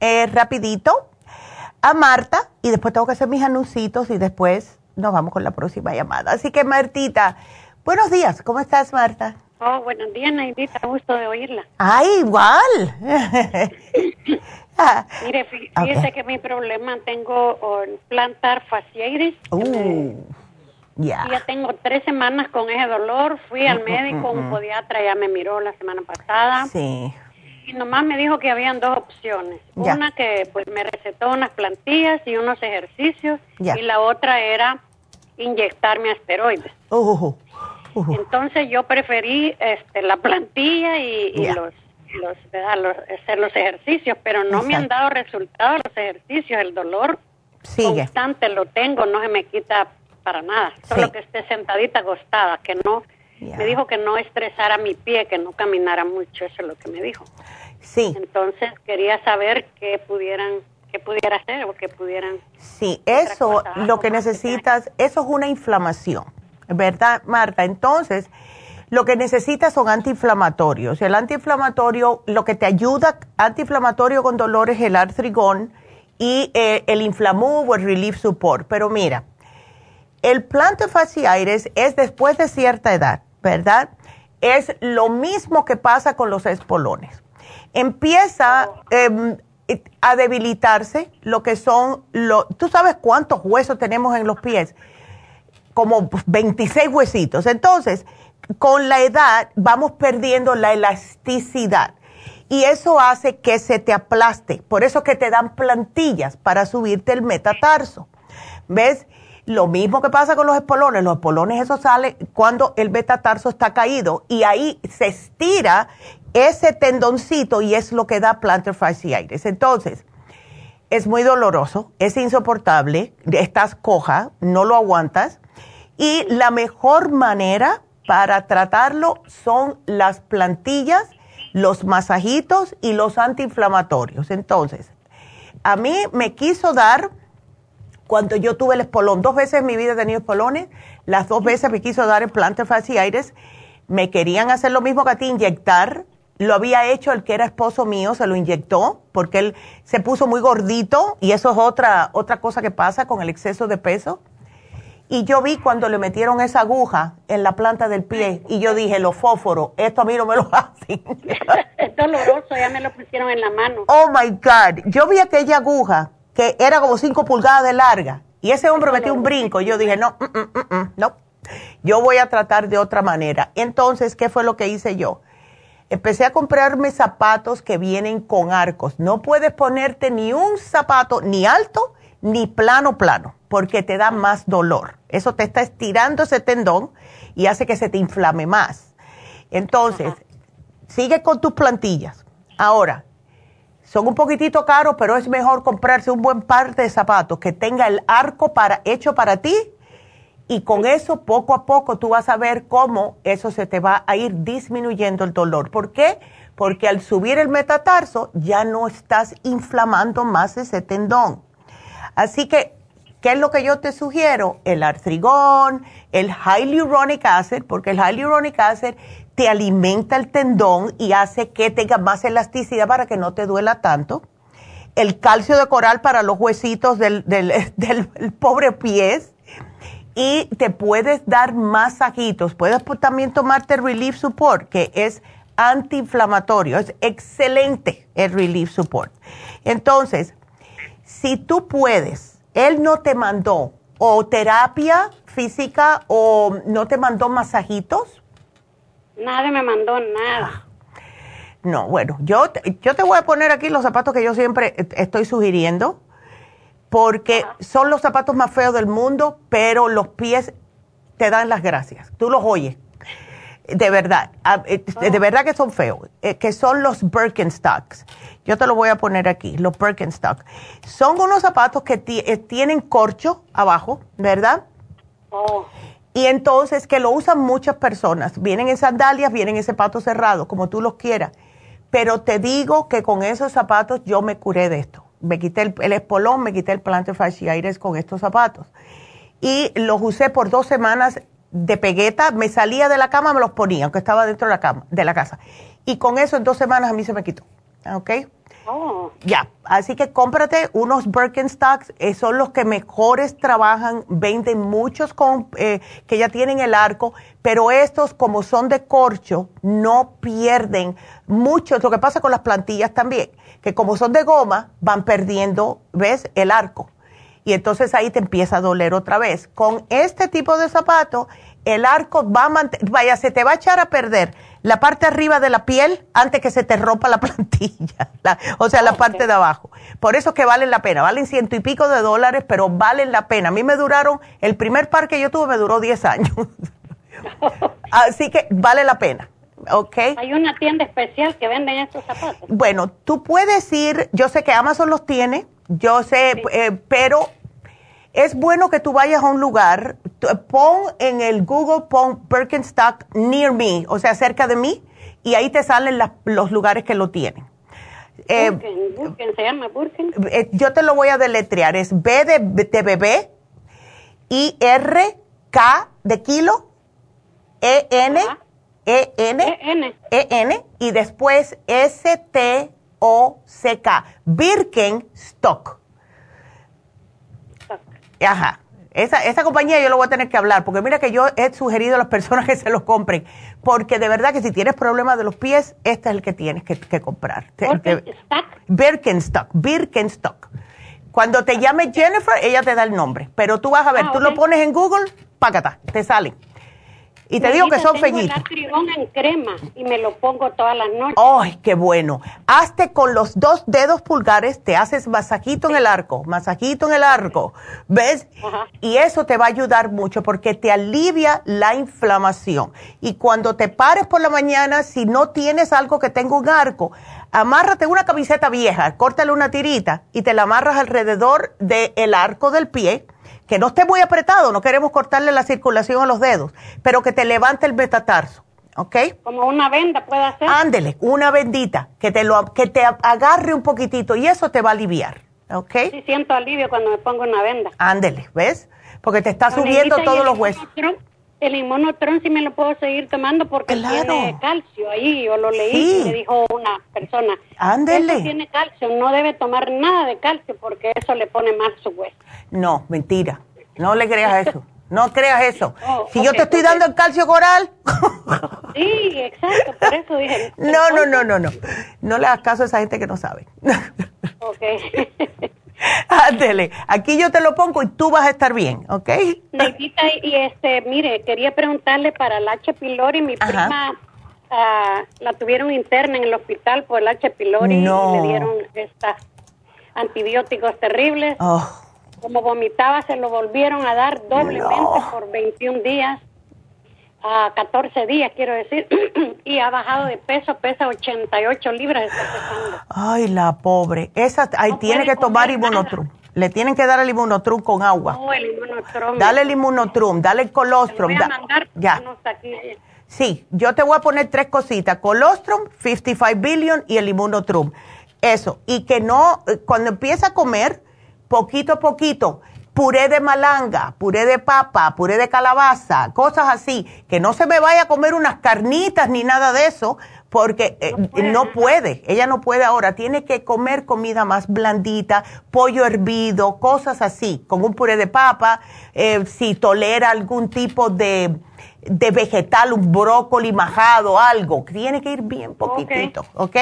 eh, rapidito a Marta y después tengo que hacer mis anuncios y después nos vamos con la próxima llamada. Así que Martita, buenos días. ¿Cómo estás, Marta? Oh, buenos días, Naidita. Gusto de oírla. ¡Ay, igual! Mire, fíjese que mi problema tengo plantar fasciitis. Uh. Ya. Ya tengo tres semanas con ese dolor. Fui al mm, mm, médico, un mm, podiatra ya me miró la semana pasada. Sí. Nomás me dijo que habían dos opciones. Una que pues me recetó unas plantillas y unos ejercicios. Y la otra era inyectarme asteroides. Uh, uh, Entonces yo preferí este, la plantilla y, los, los, hacer los ejercicios, pero no me han dado resultados los ejercicios. El dolor constante lo tengo, no se me quita para nada, solo que esté sentadita acostada, que no, me dijo que no estresara mi pie, que no caminara mucho, eso es lo que me dijo. Sí. Entonces quería saber qué pudieran, qué pudiera hacer o qué pudieran. Sí, eso, lo que necesitas, eso es una inflamación, ¿verdad, Marta? Entonces, lo que necesitas son antiinflamatorios. El antiinflamatorio, lo que te ayuda, antiinflamatorio con dolor es el artrigón y eh, el inflamú o el relief support. Pero mira, el plantofaciaires es después de cierta edad, ¿verdad? Es lo mismo que pasa con los espolones. Empieza em, a debilitarse lo que son los... ¿Tú sabes cuántos huesos tenemos en los pies? Como 26 huesitos. Entonces, con la edad vamos perdiendo la elasticidad y eso hace que se te aplaste. Por eso que te dan plantillas para subirte el metatarso. ¿Ves? Lo mismo que pasa con los espolones. Los espolones, eso sale cuando el betatarso está caído y ahí se estira ese tendoncito y es lo que da plantar fasciitis. Entonces, es muy doloroso, es insoportable, estás coja, no lo aguantas y la mejor manera para tratarlo son las plantillas, los masajitos y los antiinflamatorios. Entonces, a mí me quiso dar cuando yo tuve el espolón. Dos veces en mi vida he tenido espolones, las dos veces me quiso dar el plantar fasciitis. Me querían hacer lo mismo que a ti, inyectar. Lo había hecho el que era esposo mío, se lo inyectó porque él se puso muy gordito y eso es otra, otra cosa que pasa con el exceso de peso. Y yo vi cuando le metieron esa aguja en la planta del pie y yo dije, los fósforos, esto a mí no me lo hacen. es doloroso, ya me lo pusieron en la mano. Oh my God, yo vi aquella aguja que era como cinco pulgadas de larga. Y ese hombre metió un brinco. Y yo dije, no, mm, mm, mm, no, Yo voy a tratar de otra manera. Entonces, ¿qué fue lo que hice yo? Empecé a comprarme zapatos que vienen con arcos. No puedes ponerte ni un zapato ni alto ni plano plano, porque te da más dolor. Eso te está estirando ese tendón y hace que se te inflame más. Entonces, sigue con tus plantillas. Ahora, son un poquitito caros, pero es mejor comprarse un buen par de zapatos que tenga el arco para, hecho para ti y con eso poco a poco tú vas a ver cómo eso se te va a ir disminuyendo el dolor. ¿Por qué? Porque al subir el metatarso ya no estás inflamando más ese tendón. Así que, ¿qué es lo que yo te sugiero? El artrigón, el hyaluronic acid, porque el hyaluronic acid te alimenta el tendón y hace que tenga más elasticidad para que no te duela tanto. El calcio de coral para los huesitos del, del, del pobre pies y te puedes dar masajitos. Puedes también tomarte Relief Support, que es antiinflamatorio. Es excelente el Relief Support. Entonces, si tú puedes, él no te mandó o terapia física o no te mandó masajitos. Nadie me mandó nada. No, bueno, yo, yo te voy a poner aquí los zapatos que yo siempre estoy sugiriendo porque son los zapatos más feos del mundo, pero los pies te dan las gracias. Tú los oyes. De verdad, eh, de verdad que son feos, eh, que son los Birkenstocks. Yo te lo voy a poner aquí, los Birkenstocks. Son unos zapatos que eh, tienen corcho abajo, ¿verdad? Oh. Y entonces que lo usan muchas personas. Vienen en sandalias, vienen en zapatos cerrados, como tú los quieras. Pero te digo que con esos zapatos yo me curé de esto me quité el, espolón, me quité el plantar fasciaires con estos zapatos. Y los usé por dos semanas de pegueta, me salía de la cama, me los ponía, aunque estaba dentro de la cama, de la casa. Y con eso en dos semanas a mí se me quitó. ¿Ok? Oh. Ya, así que cómprate unos Birkenstocks, eh, son los que mejores trabajan, venden muchos con, eh, que ya tienen el arco, pero estos como son de corcho, no pierden mucho, lo que pasa con las plantillas también que como son de goma, van perdiendo, ¿ves? El arco. Y entonces ahí te empieza a doler otra vez. Con este tipo de zapato, el arco va a vaya, se te va a echar a perder la parte arriba de la piel antes que se te rompa la plantilla, o sea, la parte de abajo. Por eso es que valen la pena, valen ciento y pico de dólares, pero valen la pena. A mí me duraron, el primer par que yo tuve me duró 10 años. Así que vale la pena. Hay una tienda especial que venden estos zapatos. Bueno, tú puedes ir, yo sé que Amazon los tiene, yo sé, eh, pero es bueno que tú vayas a un lugar, pon en el Google, pon Birkenstock near me, o sea, cerca de mí, y ahí te salen los lugares que lo tienen. Eh, se llama Burken. Eh, yo te lo voy a deletrear, es B de, de bebé, I, R, K de kilo, E, N, e-N, E-N, y después S-T-O-C-K, Birkenstock. Ajá. Esa, esa compañía yo lo voy a tener que hablar, porque mira que yo he sugerido a las personas que se los compren, porque de verdad que si tienes problemas de los pies, este es el que tienes que, comprar. Birkenstock, Birkenstock. Cuando te llame Jennifer, ella te da el nombre, pero tú vas a ver, ah, tú lo pones en Google, págata, te salen. Y te digo que son en crema y me lo pongo todas las noches. ¡Ay, qué bueno! Hazte con los dos dedos pulgares, te haces masajito en el arco, masajito en el arco, ¿ves? Y eso te va a ayudar mucho porque te alivia la inflamación. Y cuando te pares por la mañana, si no tienes algo que tenga un arco, amárrate una camiseta vieja, córtale una tirita y te la amarras alrededor del arco del pie que no esté muy apretado, no queremos cortarle la circulación a los dedos, pero que te levante el metatarso, ¿ok? Como una venda puede hacer. Ándele, una bendita, que te, lo, que te agarre un poquitito y eso te va a aliviar, ¿ok? Sí, siento alivio cuando me pongo una venda. Ándele, ¿ves? Porque te está subiendo todos los huesos el inmunotron sí me lo puedo seguir tomando porque tiene calcio ahí, yo lo leí y me dijo una persona. Ándele. tiene calcio, no debe tomar nada de calcio porque eso le pone más su hueso. No, mentira. No le creas eso. No creas eso. si yo te estoy dando el calcio coral. sí, exacto, por eso dije. No, no, no, no, no. No le hagas caso a esa gente que no sabe. ok. Ándele, aquí yo te lo pongo y tú vas a estar bien, ¿ok? Neidita, y este, mire, quería preguntarle para el H. pylori, mi prima ah, la tuvieron interna en el hospital por el H. pylori y le dieron estos antibióticos terribles. Oh. Como vomitaba, se lo volvieron a dar doblemente por 21 días a 14 días, quiero decir, y ha bajado de peso, pesa 88 libras, está pesando. Ay, la pobre. Esa, ahí tiene que tomar inmunotrum. Le tienen que dar el inmunotrum con agua. No, el inmunotrum. Dale el inmunotrum, dale el colostrum. ya. Sí, yo te voy a poner tres cositas, colostrum, 55 billion y el inmunotrum. Eso, y que no, eh, cuando empieza a comer, poquito a poquito, puré de malanga, puré de papa, puré de calabaza, cosas así, que no se me vaya a comer unas carnitas ni nada de eso, porque eh, no, puede. ella no puede ahora, tiene que comer comida más blandita, pollo hervido, cosas así, con un puré de papa, eh, si tolera algún tipo de, de, vegetal, un brócoli majado, algo, tiene que ir bien poquitito, ¿ok?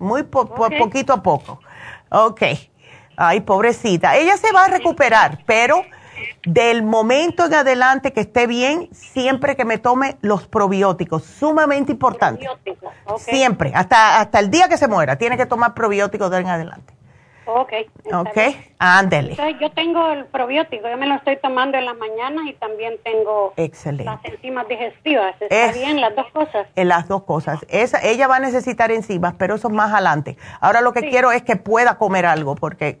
Muy poquito a poco. Ok. Ay, pobrecita. Ella se va a recuperar, pero del momento en adelante que esté bien, siempre que me tome los probióticos, sumamente importante. Siempre, hasta, hasta el día que se muera, tiene que tomar probióticos de en adelante. Ok. Ok, ándele. Yo tengo el probiótico, yo me lo estoy tomando en la mañana y también tengo las enzimas digestivas. ¿Está bien las dos cosas? En las dos cosas. Esa, ella va a necesitar enzimas, pero eso es más adelante. Ahora lo que quiero es que pueda comer algo, porque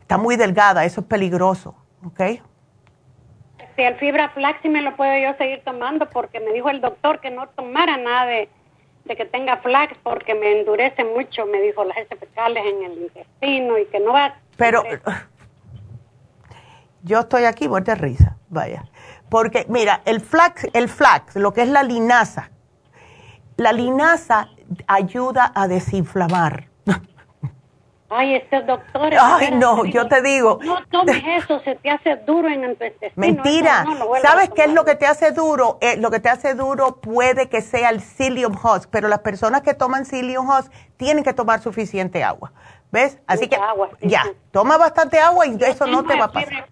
está muy delgada, eso es peligroso. ¿Ok? Si el fibra flax sí me lo puedo yo seguir tomando, porque me dijo el doctor que no tomara nada de de que tenga flax porque me endurece mucho, me dijo las heces fecales en el intestino y que no va. Pero yo estoy aquí muerte de risa, vaya. Porque mira, el flax, el flax, lo que es la linaza, la linaza ayuda a desinflamar. Ay, este doctor. Ay, no, yo te digo. No tomes eso, se te hace duro en el intestino. Mentira. ¿Sabes qué es lo que te hace duro? Eh, lo que te hace duro puede que sea el psyllium husk, pero las personas que toman psyllium husk tienen que tomar suficiente agua. ¿Ves? Así que ya, toma bastante agua y eso no te va a pasar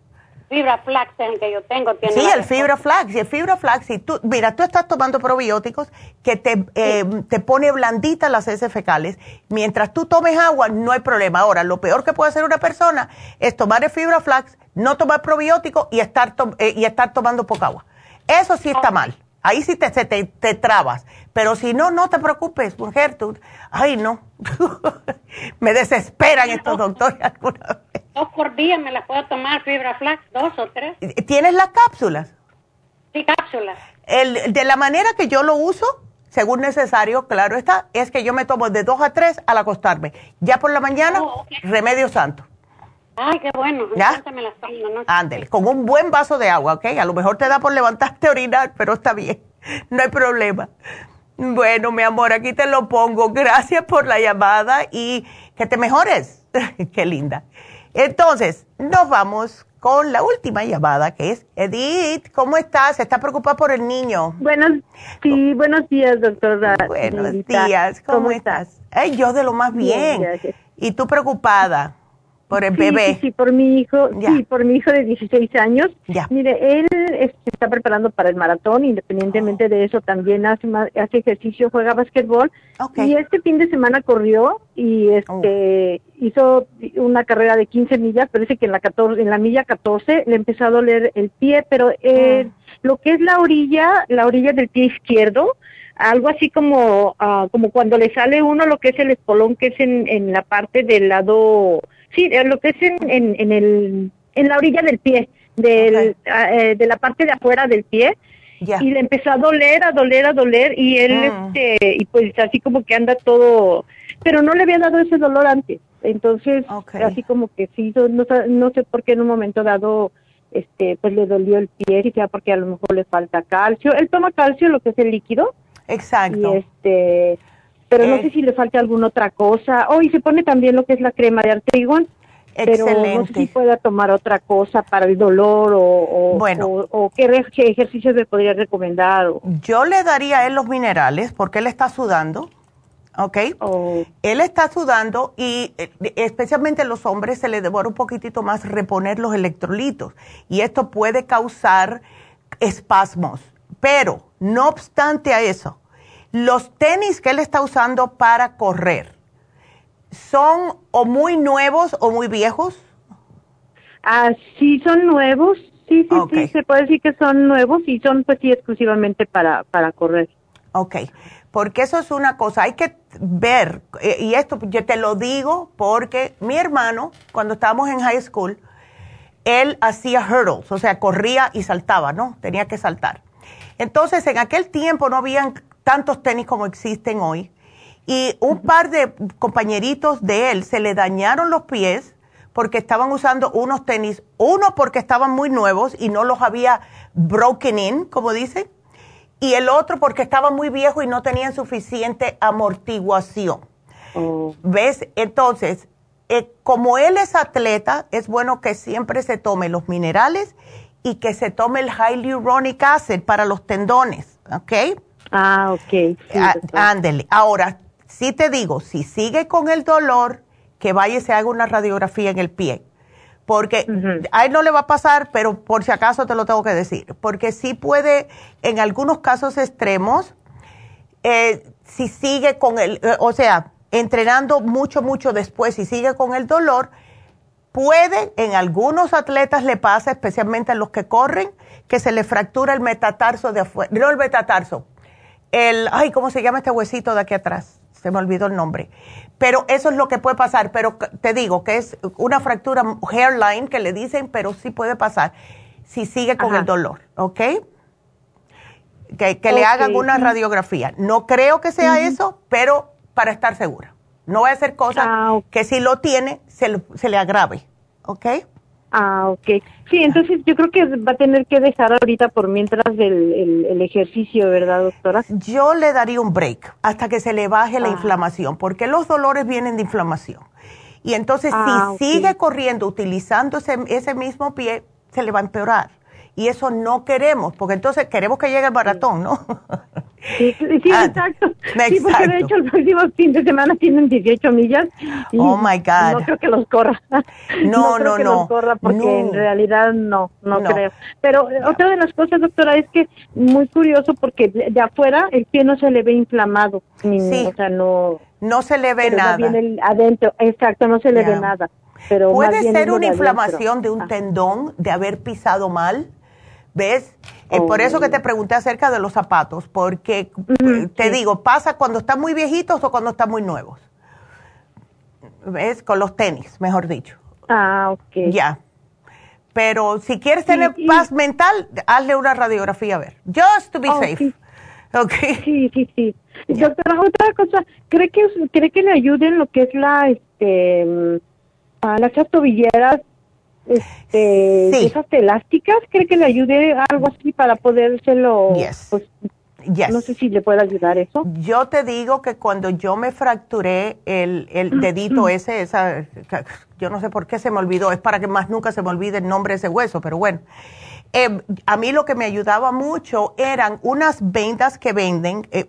fibra flax el que yo tengo. Tiene sí, el fibra flax. Y el fibra flax, y tú, mira, tú estás tomando probióticos que te, eh, te pone blandita las heces fecales. Mientras tú tomes agua, no hay problema. Ahora, lo peor que puede hacer una persona es tomar el fibra flax, no tomar probióticos y estar, eh, y estar tomando poca agua. Eso sí está mal. Ahí sí te, te, te, trabas. Pero si no, no te preocupes, Gertrude. Ay, no. Me desesperan estos doctores alguna vez. Dos por día me las puedo tomar, fibra flax, dos o tres. ¿Tienes las cápsulas? Sí, cápsulas. El, de la manera que yo lo uso, según necesario, claro está, es que yo me tomo de dos a tres al acostarme. Ya por la mañana, oh, remedio santo. Ay, qué bueno. ¿Ya? Me las tomo, Ándele, con un buen vaso de agua, ¿ok? A lo mejor te da por levantarte a orinar, pero está bien. No hay problema. Bueno, mi amor, aquí te lo pongo. Gracias por la llamada y que te mejores. qué linda. Entonces, nos vamos con la última llamada, que es Edith. ¿Cómo estás? ¿Estás preocupada por el niño? Buenos, sí, buenos días, doctora. Buenos días. ¿Cómo, estás? Ay, yo de lo más bien. ¿Y tú preocupada? Por el bebé. Sí, sí, por mi hijo, sí, por mi hijo de 16 años. Ya. Mire, él se está preparando para el maratón, independientemente de eso también hace hace ejercicio, juega básquetbol. Y este fin de semana corrió y este oh. hizo una carrera de 15 millas, parece que en la 14, en la milla 14 le empezó a doler el pie, pero eh, ah. lo que es la orilla, la orilla del pie izquierdo, algo así como uh, como cuando le sale uno lo que es el espolón que es en, en la parte del lado Sí, lo que es en, en, el, en la orilla del pie, del, ah, eh, de la parte de afuera del pie. Y le empezó a doler, a doler, a doler, y él, mm. este, y pues así como que anda todo, pero no le había dado ese dolor antes. Entonces, así como que sí, no, no sé por qué en un momento dado, este, pues le dolió el pie, y sea porque a lo mejor le falta calcio. Él toma calcio, lo que es el líquido. Exacto. Y este, pero no eh. sé si le falta alguna otra cosa. Oh, y se pone también lo que es la crema de artrigón. Pero no sé si pueda tomar otra cosa para el dolor o, bueno, o, qué, ejercicios le podría recomendar. Yo le daría a él los minerales porque él está sudando. ¿ok? Oh. Él está sudando y eh, especialmente a los hombres se les devora un poquitito más reponer los electrolitos y esto puede causar espasmos. Pero, no obstante a eso, los tenis que él está usando para correr, ¿son o muy nuevos o muy viejos? Ah, sí, son nuevos. Sí, sí, sí, se puede decir que son nuevos y son pues sí exclusivamente para, para correr. Ok, porque eso es una cosa, hay que ver, eh, y esto yo te lo digo porque mi hermano, cuando estábamos en high school, él hacía hurdles, o sea, corría y saltaba, ¿no? Tenía que saltar. Entonces, en aquel tiempo no habían tantos tenis como existen hoy, y un par de compañeritos de él se le dañaron los pies porque estaban usando unos tenis, uno porque estaban muy nuevos y no los había broken in, como dicen, y el otro porque estaba muy viejo y no tenían suficiente amortiguación. Oh. ¿Ves? Entonces, eh, como él es atleta, es bueno que siempre se tome los minerales y que se tome el hyaluronic acid para los tendones, ¿ok? Ah, ok. Ah, ándele. Ahora, si te digo, si sigue con el dolor, que vaya y se haga una radiografía en el pie porque a él no le va a pasar, pero por si acaso te lo tengo que decir, porque sí puede, en algunos casos extremos, eh, si sigue con el, eh, o sea, entrenando mucho, mucho después y sigue con el dolor, puede, en algunos atletas le pasa, especialmente en los que corren, que se le fractura el metatarso de afuera, no el metatarso, el, ay, ¿cómo se llama este huesito de aquí atrás? Se me olvidó el nombre. Pero eso es lo que puede pasar. Pero te digo que es una fractura hairline que le dicen, pero sí puede pasar si sigue con el dolor, ¿ok? Que, le hagan una radiografía. No creo que sea eso, pero para estar segura. No va a ser cosa ah, que si lo tiene, se, se le agrave, ¿ok? Ah, ok. Sí, entonces yo creo que va a tener que dejar ahorita por mientras el, el, ejercicio, ¿verdad, doctora? Yo le daría un break hasta que se le baje la ah. inflamación, porque los dolores vienen de inflamación. Y entonces si ah, sigue corriendo utilizando ese, ese mismo pie, se le va a empeorar. Y eso no queremos, porque entonces queremos que llegue el maratón, ¿no? Sí, sí, ah, exacto. Sí, porque de hecho el próximo fin de semana tienen 18 millas. oh my God. No creo que los corra. No, no, no. Que no. los corra porque en realidad no, no, creo. Pero otra de las cosas, doctora, es que muy curioso porque de, afuera el pie no se le ve inflamado. sí. O sea, no. No se le ve nada. adentro, exacto, no se le ve nada. Pero Puede ser una inflamación de un ah. tendón de haber pisado mal ¿Ves? Es por eso que te oh. pregunté acerca de los zapatos, porque eh, te digo, pasa cuando están muy viejitos o cuando están muy nuevos. ¿Ves? Con los tenis, mejor dicho. Ah, ok. Ya. Pero si quieres tener paz mental, hazle una radiografía a ver. Just to be oh, safe. Sí. Okay. Sí, sí, sí. Doctora, otra cosa, ¿cree que, ¿cree que le ayuden lo que es la, este, mm, a las tobilleras este, esas elásticas, ¿cree que le ayude algo así para podérselo? Pues, no sé si le puede ayudar eso. Yo te digo que cuando yo me fracturé el, el dedito ese, esa, yo no sé por qué se me olvidó, es para que más nunca se me olvide el nombre de ese hueso, pero bueno. Eh, a mí lo que me ayudaba mucho eran unas vendas que venden, eh,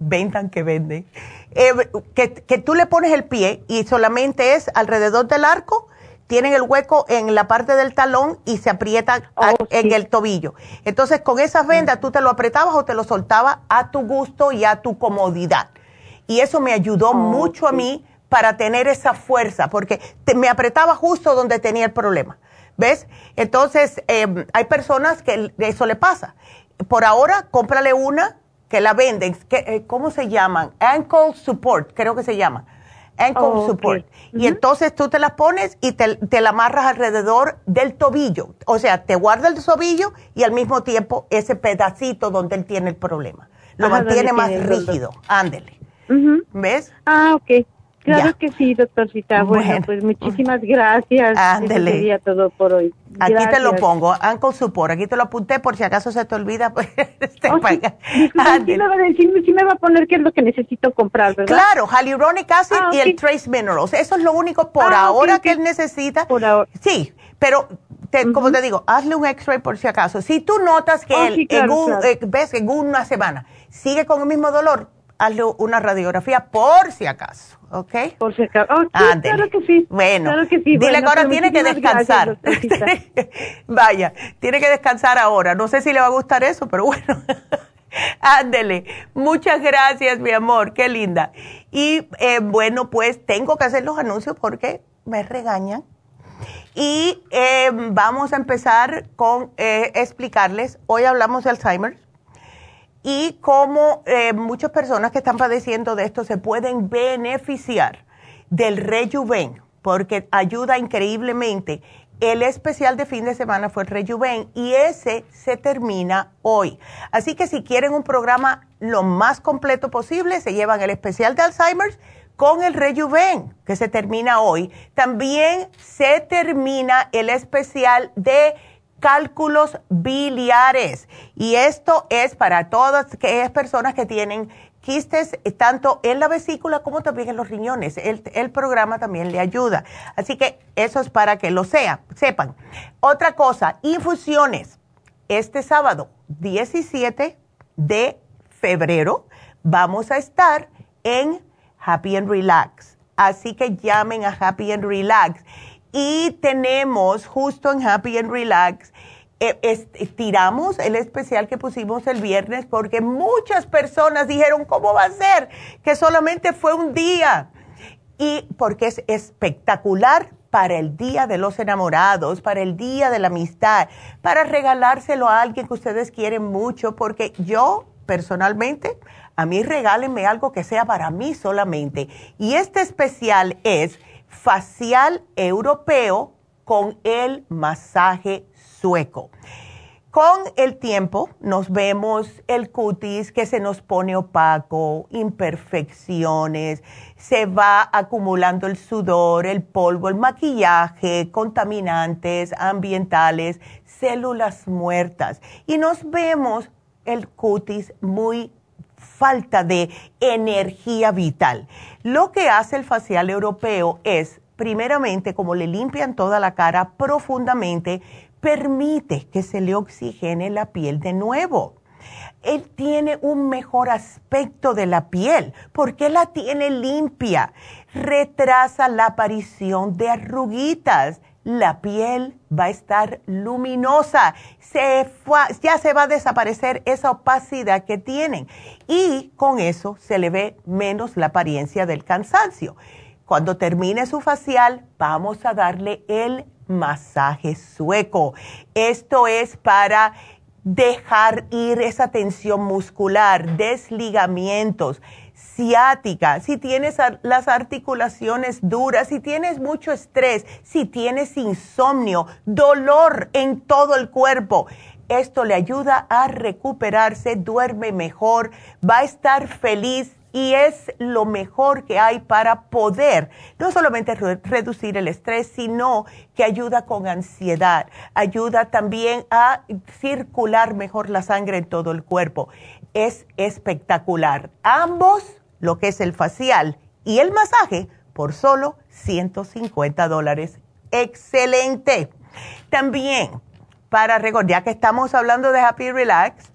vendan que venden, eh, que, que tú le pones el pie y solamente es alrededor del arco tienen el hueco en la parte del talón y se aprieta oh, en el tobillo. Entonces, con esas vendas tú te lo apretabas o te lo soltabas a tu gusto y a tu comodidad. Y eso me ayudó oh, mucho a mí para tener esa fuerza, porque me apretaba justo donde tenía el problema. ¿Ves? Entonces, em, hay personas que eso le pasa. Por ahora, cómprale una que la venden. Que, eh, ¿Cómo se llaman? Ankle Support, creo que se llama ankle oh, support. Y entonces tú te las pones y te, te la amarras alrededor del tobillo. O sea, te guarda el tobillo y al mismo tiempo ese pedacito donde él tiene el problema. Lo mantiene más rígido. Ándele. ¿Ves? Ah, ok. Claro que sí, doctorcita. Bueno, pues muchísimas gracias. Ándele. sería todo por hoy. Aquí te lo pongo, Ankle Support. Aquí te lo apunté por si acaso se te olvida. Pues, este, oh, sí, sí, me va a poner qué es lo que necesito comprar, ¿verdad? Claro, hyaluronic acid ah, y el trace minerals. Eso es lo único por ah, ahora que él necesita. Por ahora. Sí, pero como te digo, hazle un x-ray por si acaso. Si tú notas que oh, él, en un, eh, ves, en una semana sigue con el mismo dolor, hazle una radiografía por si acaso, ¿ok? Por si acaso. Oh, claro que sí. Bueno, claro que sí. dile que ahora tiene que descansar. Vaya, tiene que descansar ahora. No sé si le va a gustar eso, pero bueno. Ándele. Muchas gracias, mi amor. Qué linda. Y eh, bueno, pues tengo que hacer los anuncios porque me regañan. Y eh, vamos a empezar con eh, explicarles. Hoy hablamos de Alzheimer y cómo muchas personas que están padeciendo de esto se pueden beneficiar del Rejuven porque ayuda increíblemente el especial de fin de semana fue el Rejuven y ese se termina hoy. Así que si quieren un programa lo más completo posible, se llevan el especial de Alzheimer's con el Rejuven, que se termina hoy. También se termina el especial de cálculos biliares. Y esto es para todas aquellas personas que tienen quistes eh, tanto en la vesícula como también en los riñones. El, el, programa también le ayuda. Así que eso es para que lo sea, sepan. Otra cosa, infusiones. Este sábado 17 de febrero vamos a estar en Happy and Relax. Así que llamen a Happy and Relax. Y tenemos justo en Happy and Relax eh, estiramos el especial que pusimos el viernes porque muchas personas dijeron, ¿cómo va a ser? Que solamente fue un día. Y porque es espectacular para el Día de los Enamorados, para el Día de la Amistad, para regalárselo a alguien que ustedes quieren mucho, porque yo personalmente, a mí regálenme algo que sea para mí solamente. Y este especial es facial europeo con el masaje sueco. Con el tiempo nos vemos el cutis que se nos pone opaco, imperfecciones, se va acumulando el sudor, el polvo, el maquillaje, contaminantes ambientales, células muertas y nos vemos el cutis muy falta de energía vital. Lo que hace el facial europeo es, primeramente, como le limpian toda la cara profundamente, permite que se le oxigene la piel de nuevo. Él tiene un mejor aspecto de la piel porque la tiene limpia. Retrasa la aparición de arruguitas. La piel va a estar luminosa. Se ya se va a desaparecer esa opacidad que tienen. Y con eso se le ve menos la apariencia del cansancio. Cuando termine su facial, vamos a darle el masaje sueco. Esto es para dejar ir esa tensión muscular, desligamientos, ciática, si tienes las articulaciones duras, si tienes mucho estrés, si tienes insomnio, dolor en todo el cuerpo. Esto le ayuda a recuperarse, duerme mejor, va a estar feliz y es lo mejor que hay para poder no solamente reducir el estrés, sino que ayuda con ansiedad, ayuda también a circular mejor la sangre en todo el cuerpo. Es espectacular. Ambos, lo que es el facial y el masaje, por solo 150 dólares. Excelente. También, para recordar, ya que estamos hablando de Happy Relax,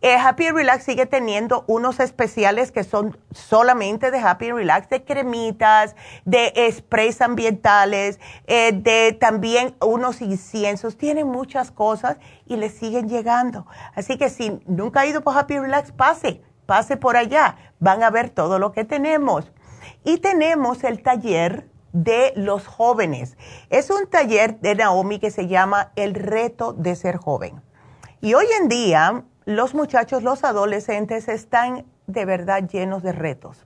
eh, Happy Relax sigue teniendo unos especiales que son solamente de Happy Relax, de cremitas, de sprays ambientales, eh, de también unos inciensos. Tienen muchas cosas y le siguen llegando. Así que si nunca ha ido por Happy Relax, pase, pase por allá. Van a ver todo lo que tenemos. Y tenemos el taller de los jóvenes. Es un taller de Naomi que se llama El reto de ser joven. Y hoy en día los muchachos, los adolescentes están de verdad llenos de retos.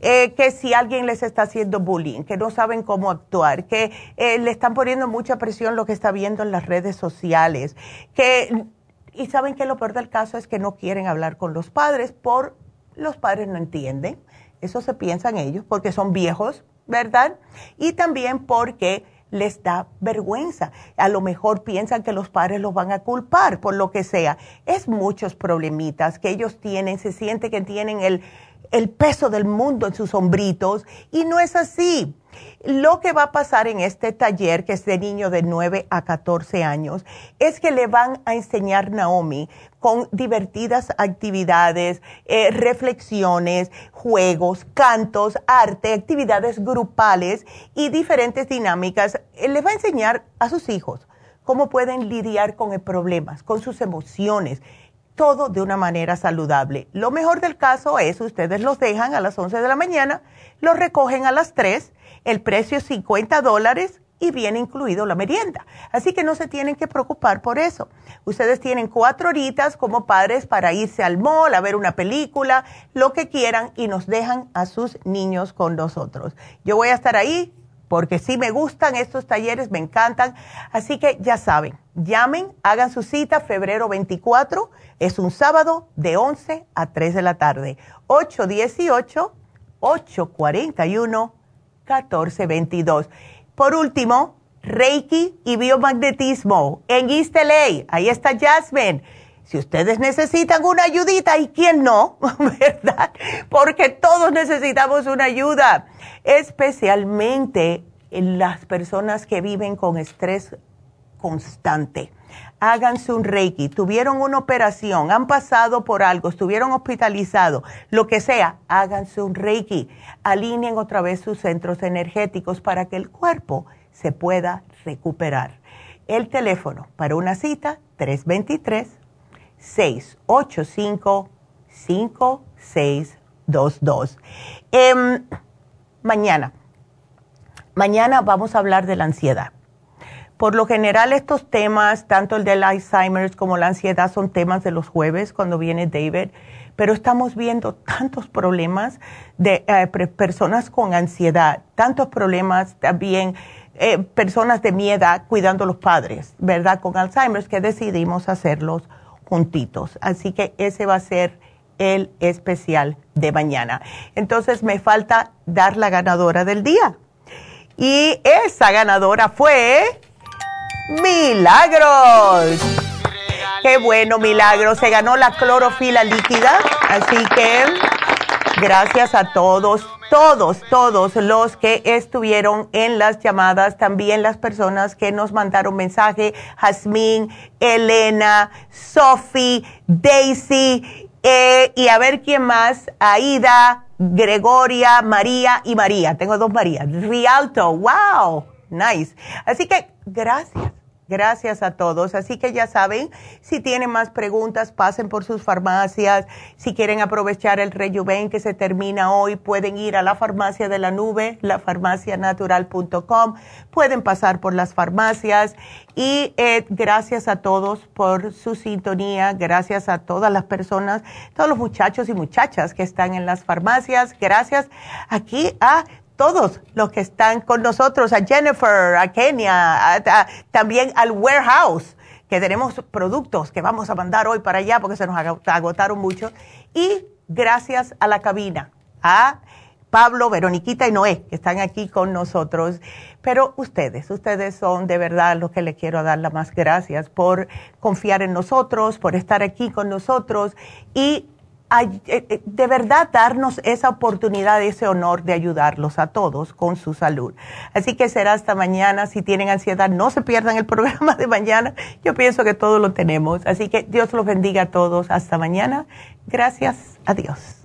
Eh, que si alguien les está haciendo bullying, que no saben cómo actuar, que eh, le están poniendo mucha presión lo que está viendo en las redes sociales, que, y saben que lo peor del caso es que no quieren hablar con los padres por los padres no entienden, eso se piensan ellos porque son viejos, ¿verdad? Y también porque les da vergüenza. A lo mejor piensan que los padres los van a culpar por lo que sea. Es muchos problemitas que ellos tienen, se siente que tienen el, el peso del mundo en sus hombritos y no es así. Lo que va a pasar en este taller, que es de niño de 9 a 14 años, es que le van a enseñar Naomi con divertidas actividades, eh, reflexiones, juegos, cantos, arte, actividades grupales y diferentes dinámicas. Eh, le va a enseñar a sus hijos cómo pueden lidiar con problemas, con sus emociones, todo de una manera saludable. Lo mejor del caso es, ustedes los dejan a las 11 de la mañana, los recogen a las 3 el precio es 50 dólares y viene incluido la merienda. Así que no se tienen que preocupar por eso. Ustedes tienen cuatro horitas como padres para irse al mall, a ver una película, lo que quieran y nos dejan a sus niños con nosotros. Yo voy a estar ahí porque sí me gustan estos talleres, me encantan. Así que ya saben, llamen, hagan su cita febrero 24, es un sábado de 11 a 3 de la tarde. 818 841 1422. Por último, Reiki y biomagnetismo en East LA. Ahí está Jasmine. Si ustedes necesitan una ayudita, ¿y quién no? ¿Verdad? Porque todos necesitamos una ayuda, especialmente en las personas que viven con estrés constante háganse un reiki, tuvieron una operación, han pasado por algo, estuvieron hospitalizados, lo que sea, háganse un reiki, alineen otra vez sus centros energéticos para que el cuerpo se pueda recuperar. El teléfono para una cita, 323-685-5622. Em, mañana, mañana vamos a hablar de la ansiedad por lo general estos temas, tanto el del Alzheimer como la ansiedad, son temas de los jueves cuando viene David, pero estamos viendo tantos problemas de eh, personas con ansiedad, tantos problemas también, eh, personas de mi edad cuidando a los padres, ¿verdad? Con Alzheimer, que decidimos hacerlos juntitos. Así que ese va a ser el especial de mañana. Entonces me falta dar la ganadora del día. Y esa ganadora fue... Milagros. Qué bueno, Milagros. Se ganó la clorofila líquida. Así que gracias a todos, todos, todos los que estuvieron en las llamadas, también las personas que nos mandaron mensaje, Jazmín, Elena, Sophie, Daisy, eh, y a ver quién más, Aida, Gregoria, María y María. Tengo dos Marías. Rialto, wow, nice. Así que gracias Gracias a todos. Así que ya saben, si tienen más preguntas, pasen por sus farmacias. Si quieren aprovechar el Rejuven que se termina hoy, pueden ir a la farmacia de la nube, lafarmacianatural.com. Pueden pasar por las farmacias. Y eh, gracias a todos por su sintonía. Gracias a todas las personas, todos los muchachos y muchachas que están en las farmacias. Gracias aquí a todos los que están con nosotros, a Jennifer, a Kenia, también al warehouse, que tenemos productos que vamos a mandar hoy para allá porque se nos agotaron mucho. Y gracias a la cabina, a Pablo, Veroniquita y Noé, que están aquí con nosotros. Pero ustedes, ustedes son de verdad los que le quiero dar las más gracias por confiar en nosotros, por estar aquí con nosotros y de verdad darnos esa oportunidad, ese honor de ayudarlos a todos con su salud. Así que será hasta mañana. Si tienen ansiedad, no se pierdan el programa de mañana. Yo pienso que todos lo tenemos. Así que Dios los bendiga a todos. Hasta mañana. Gracias. Adiós.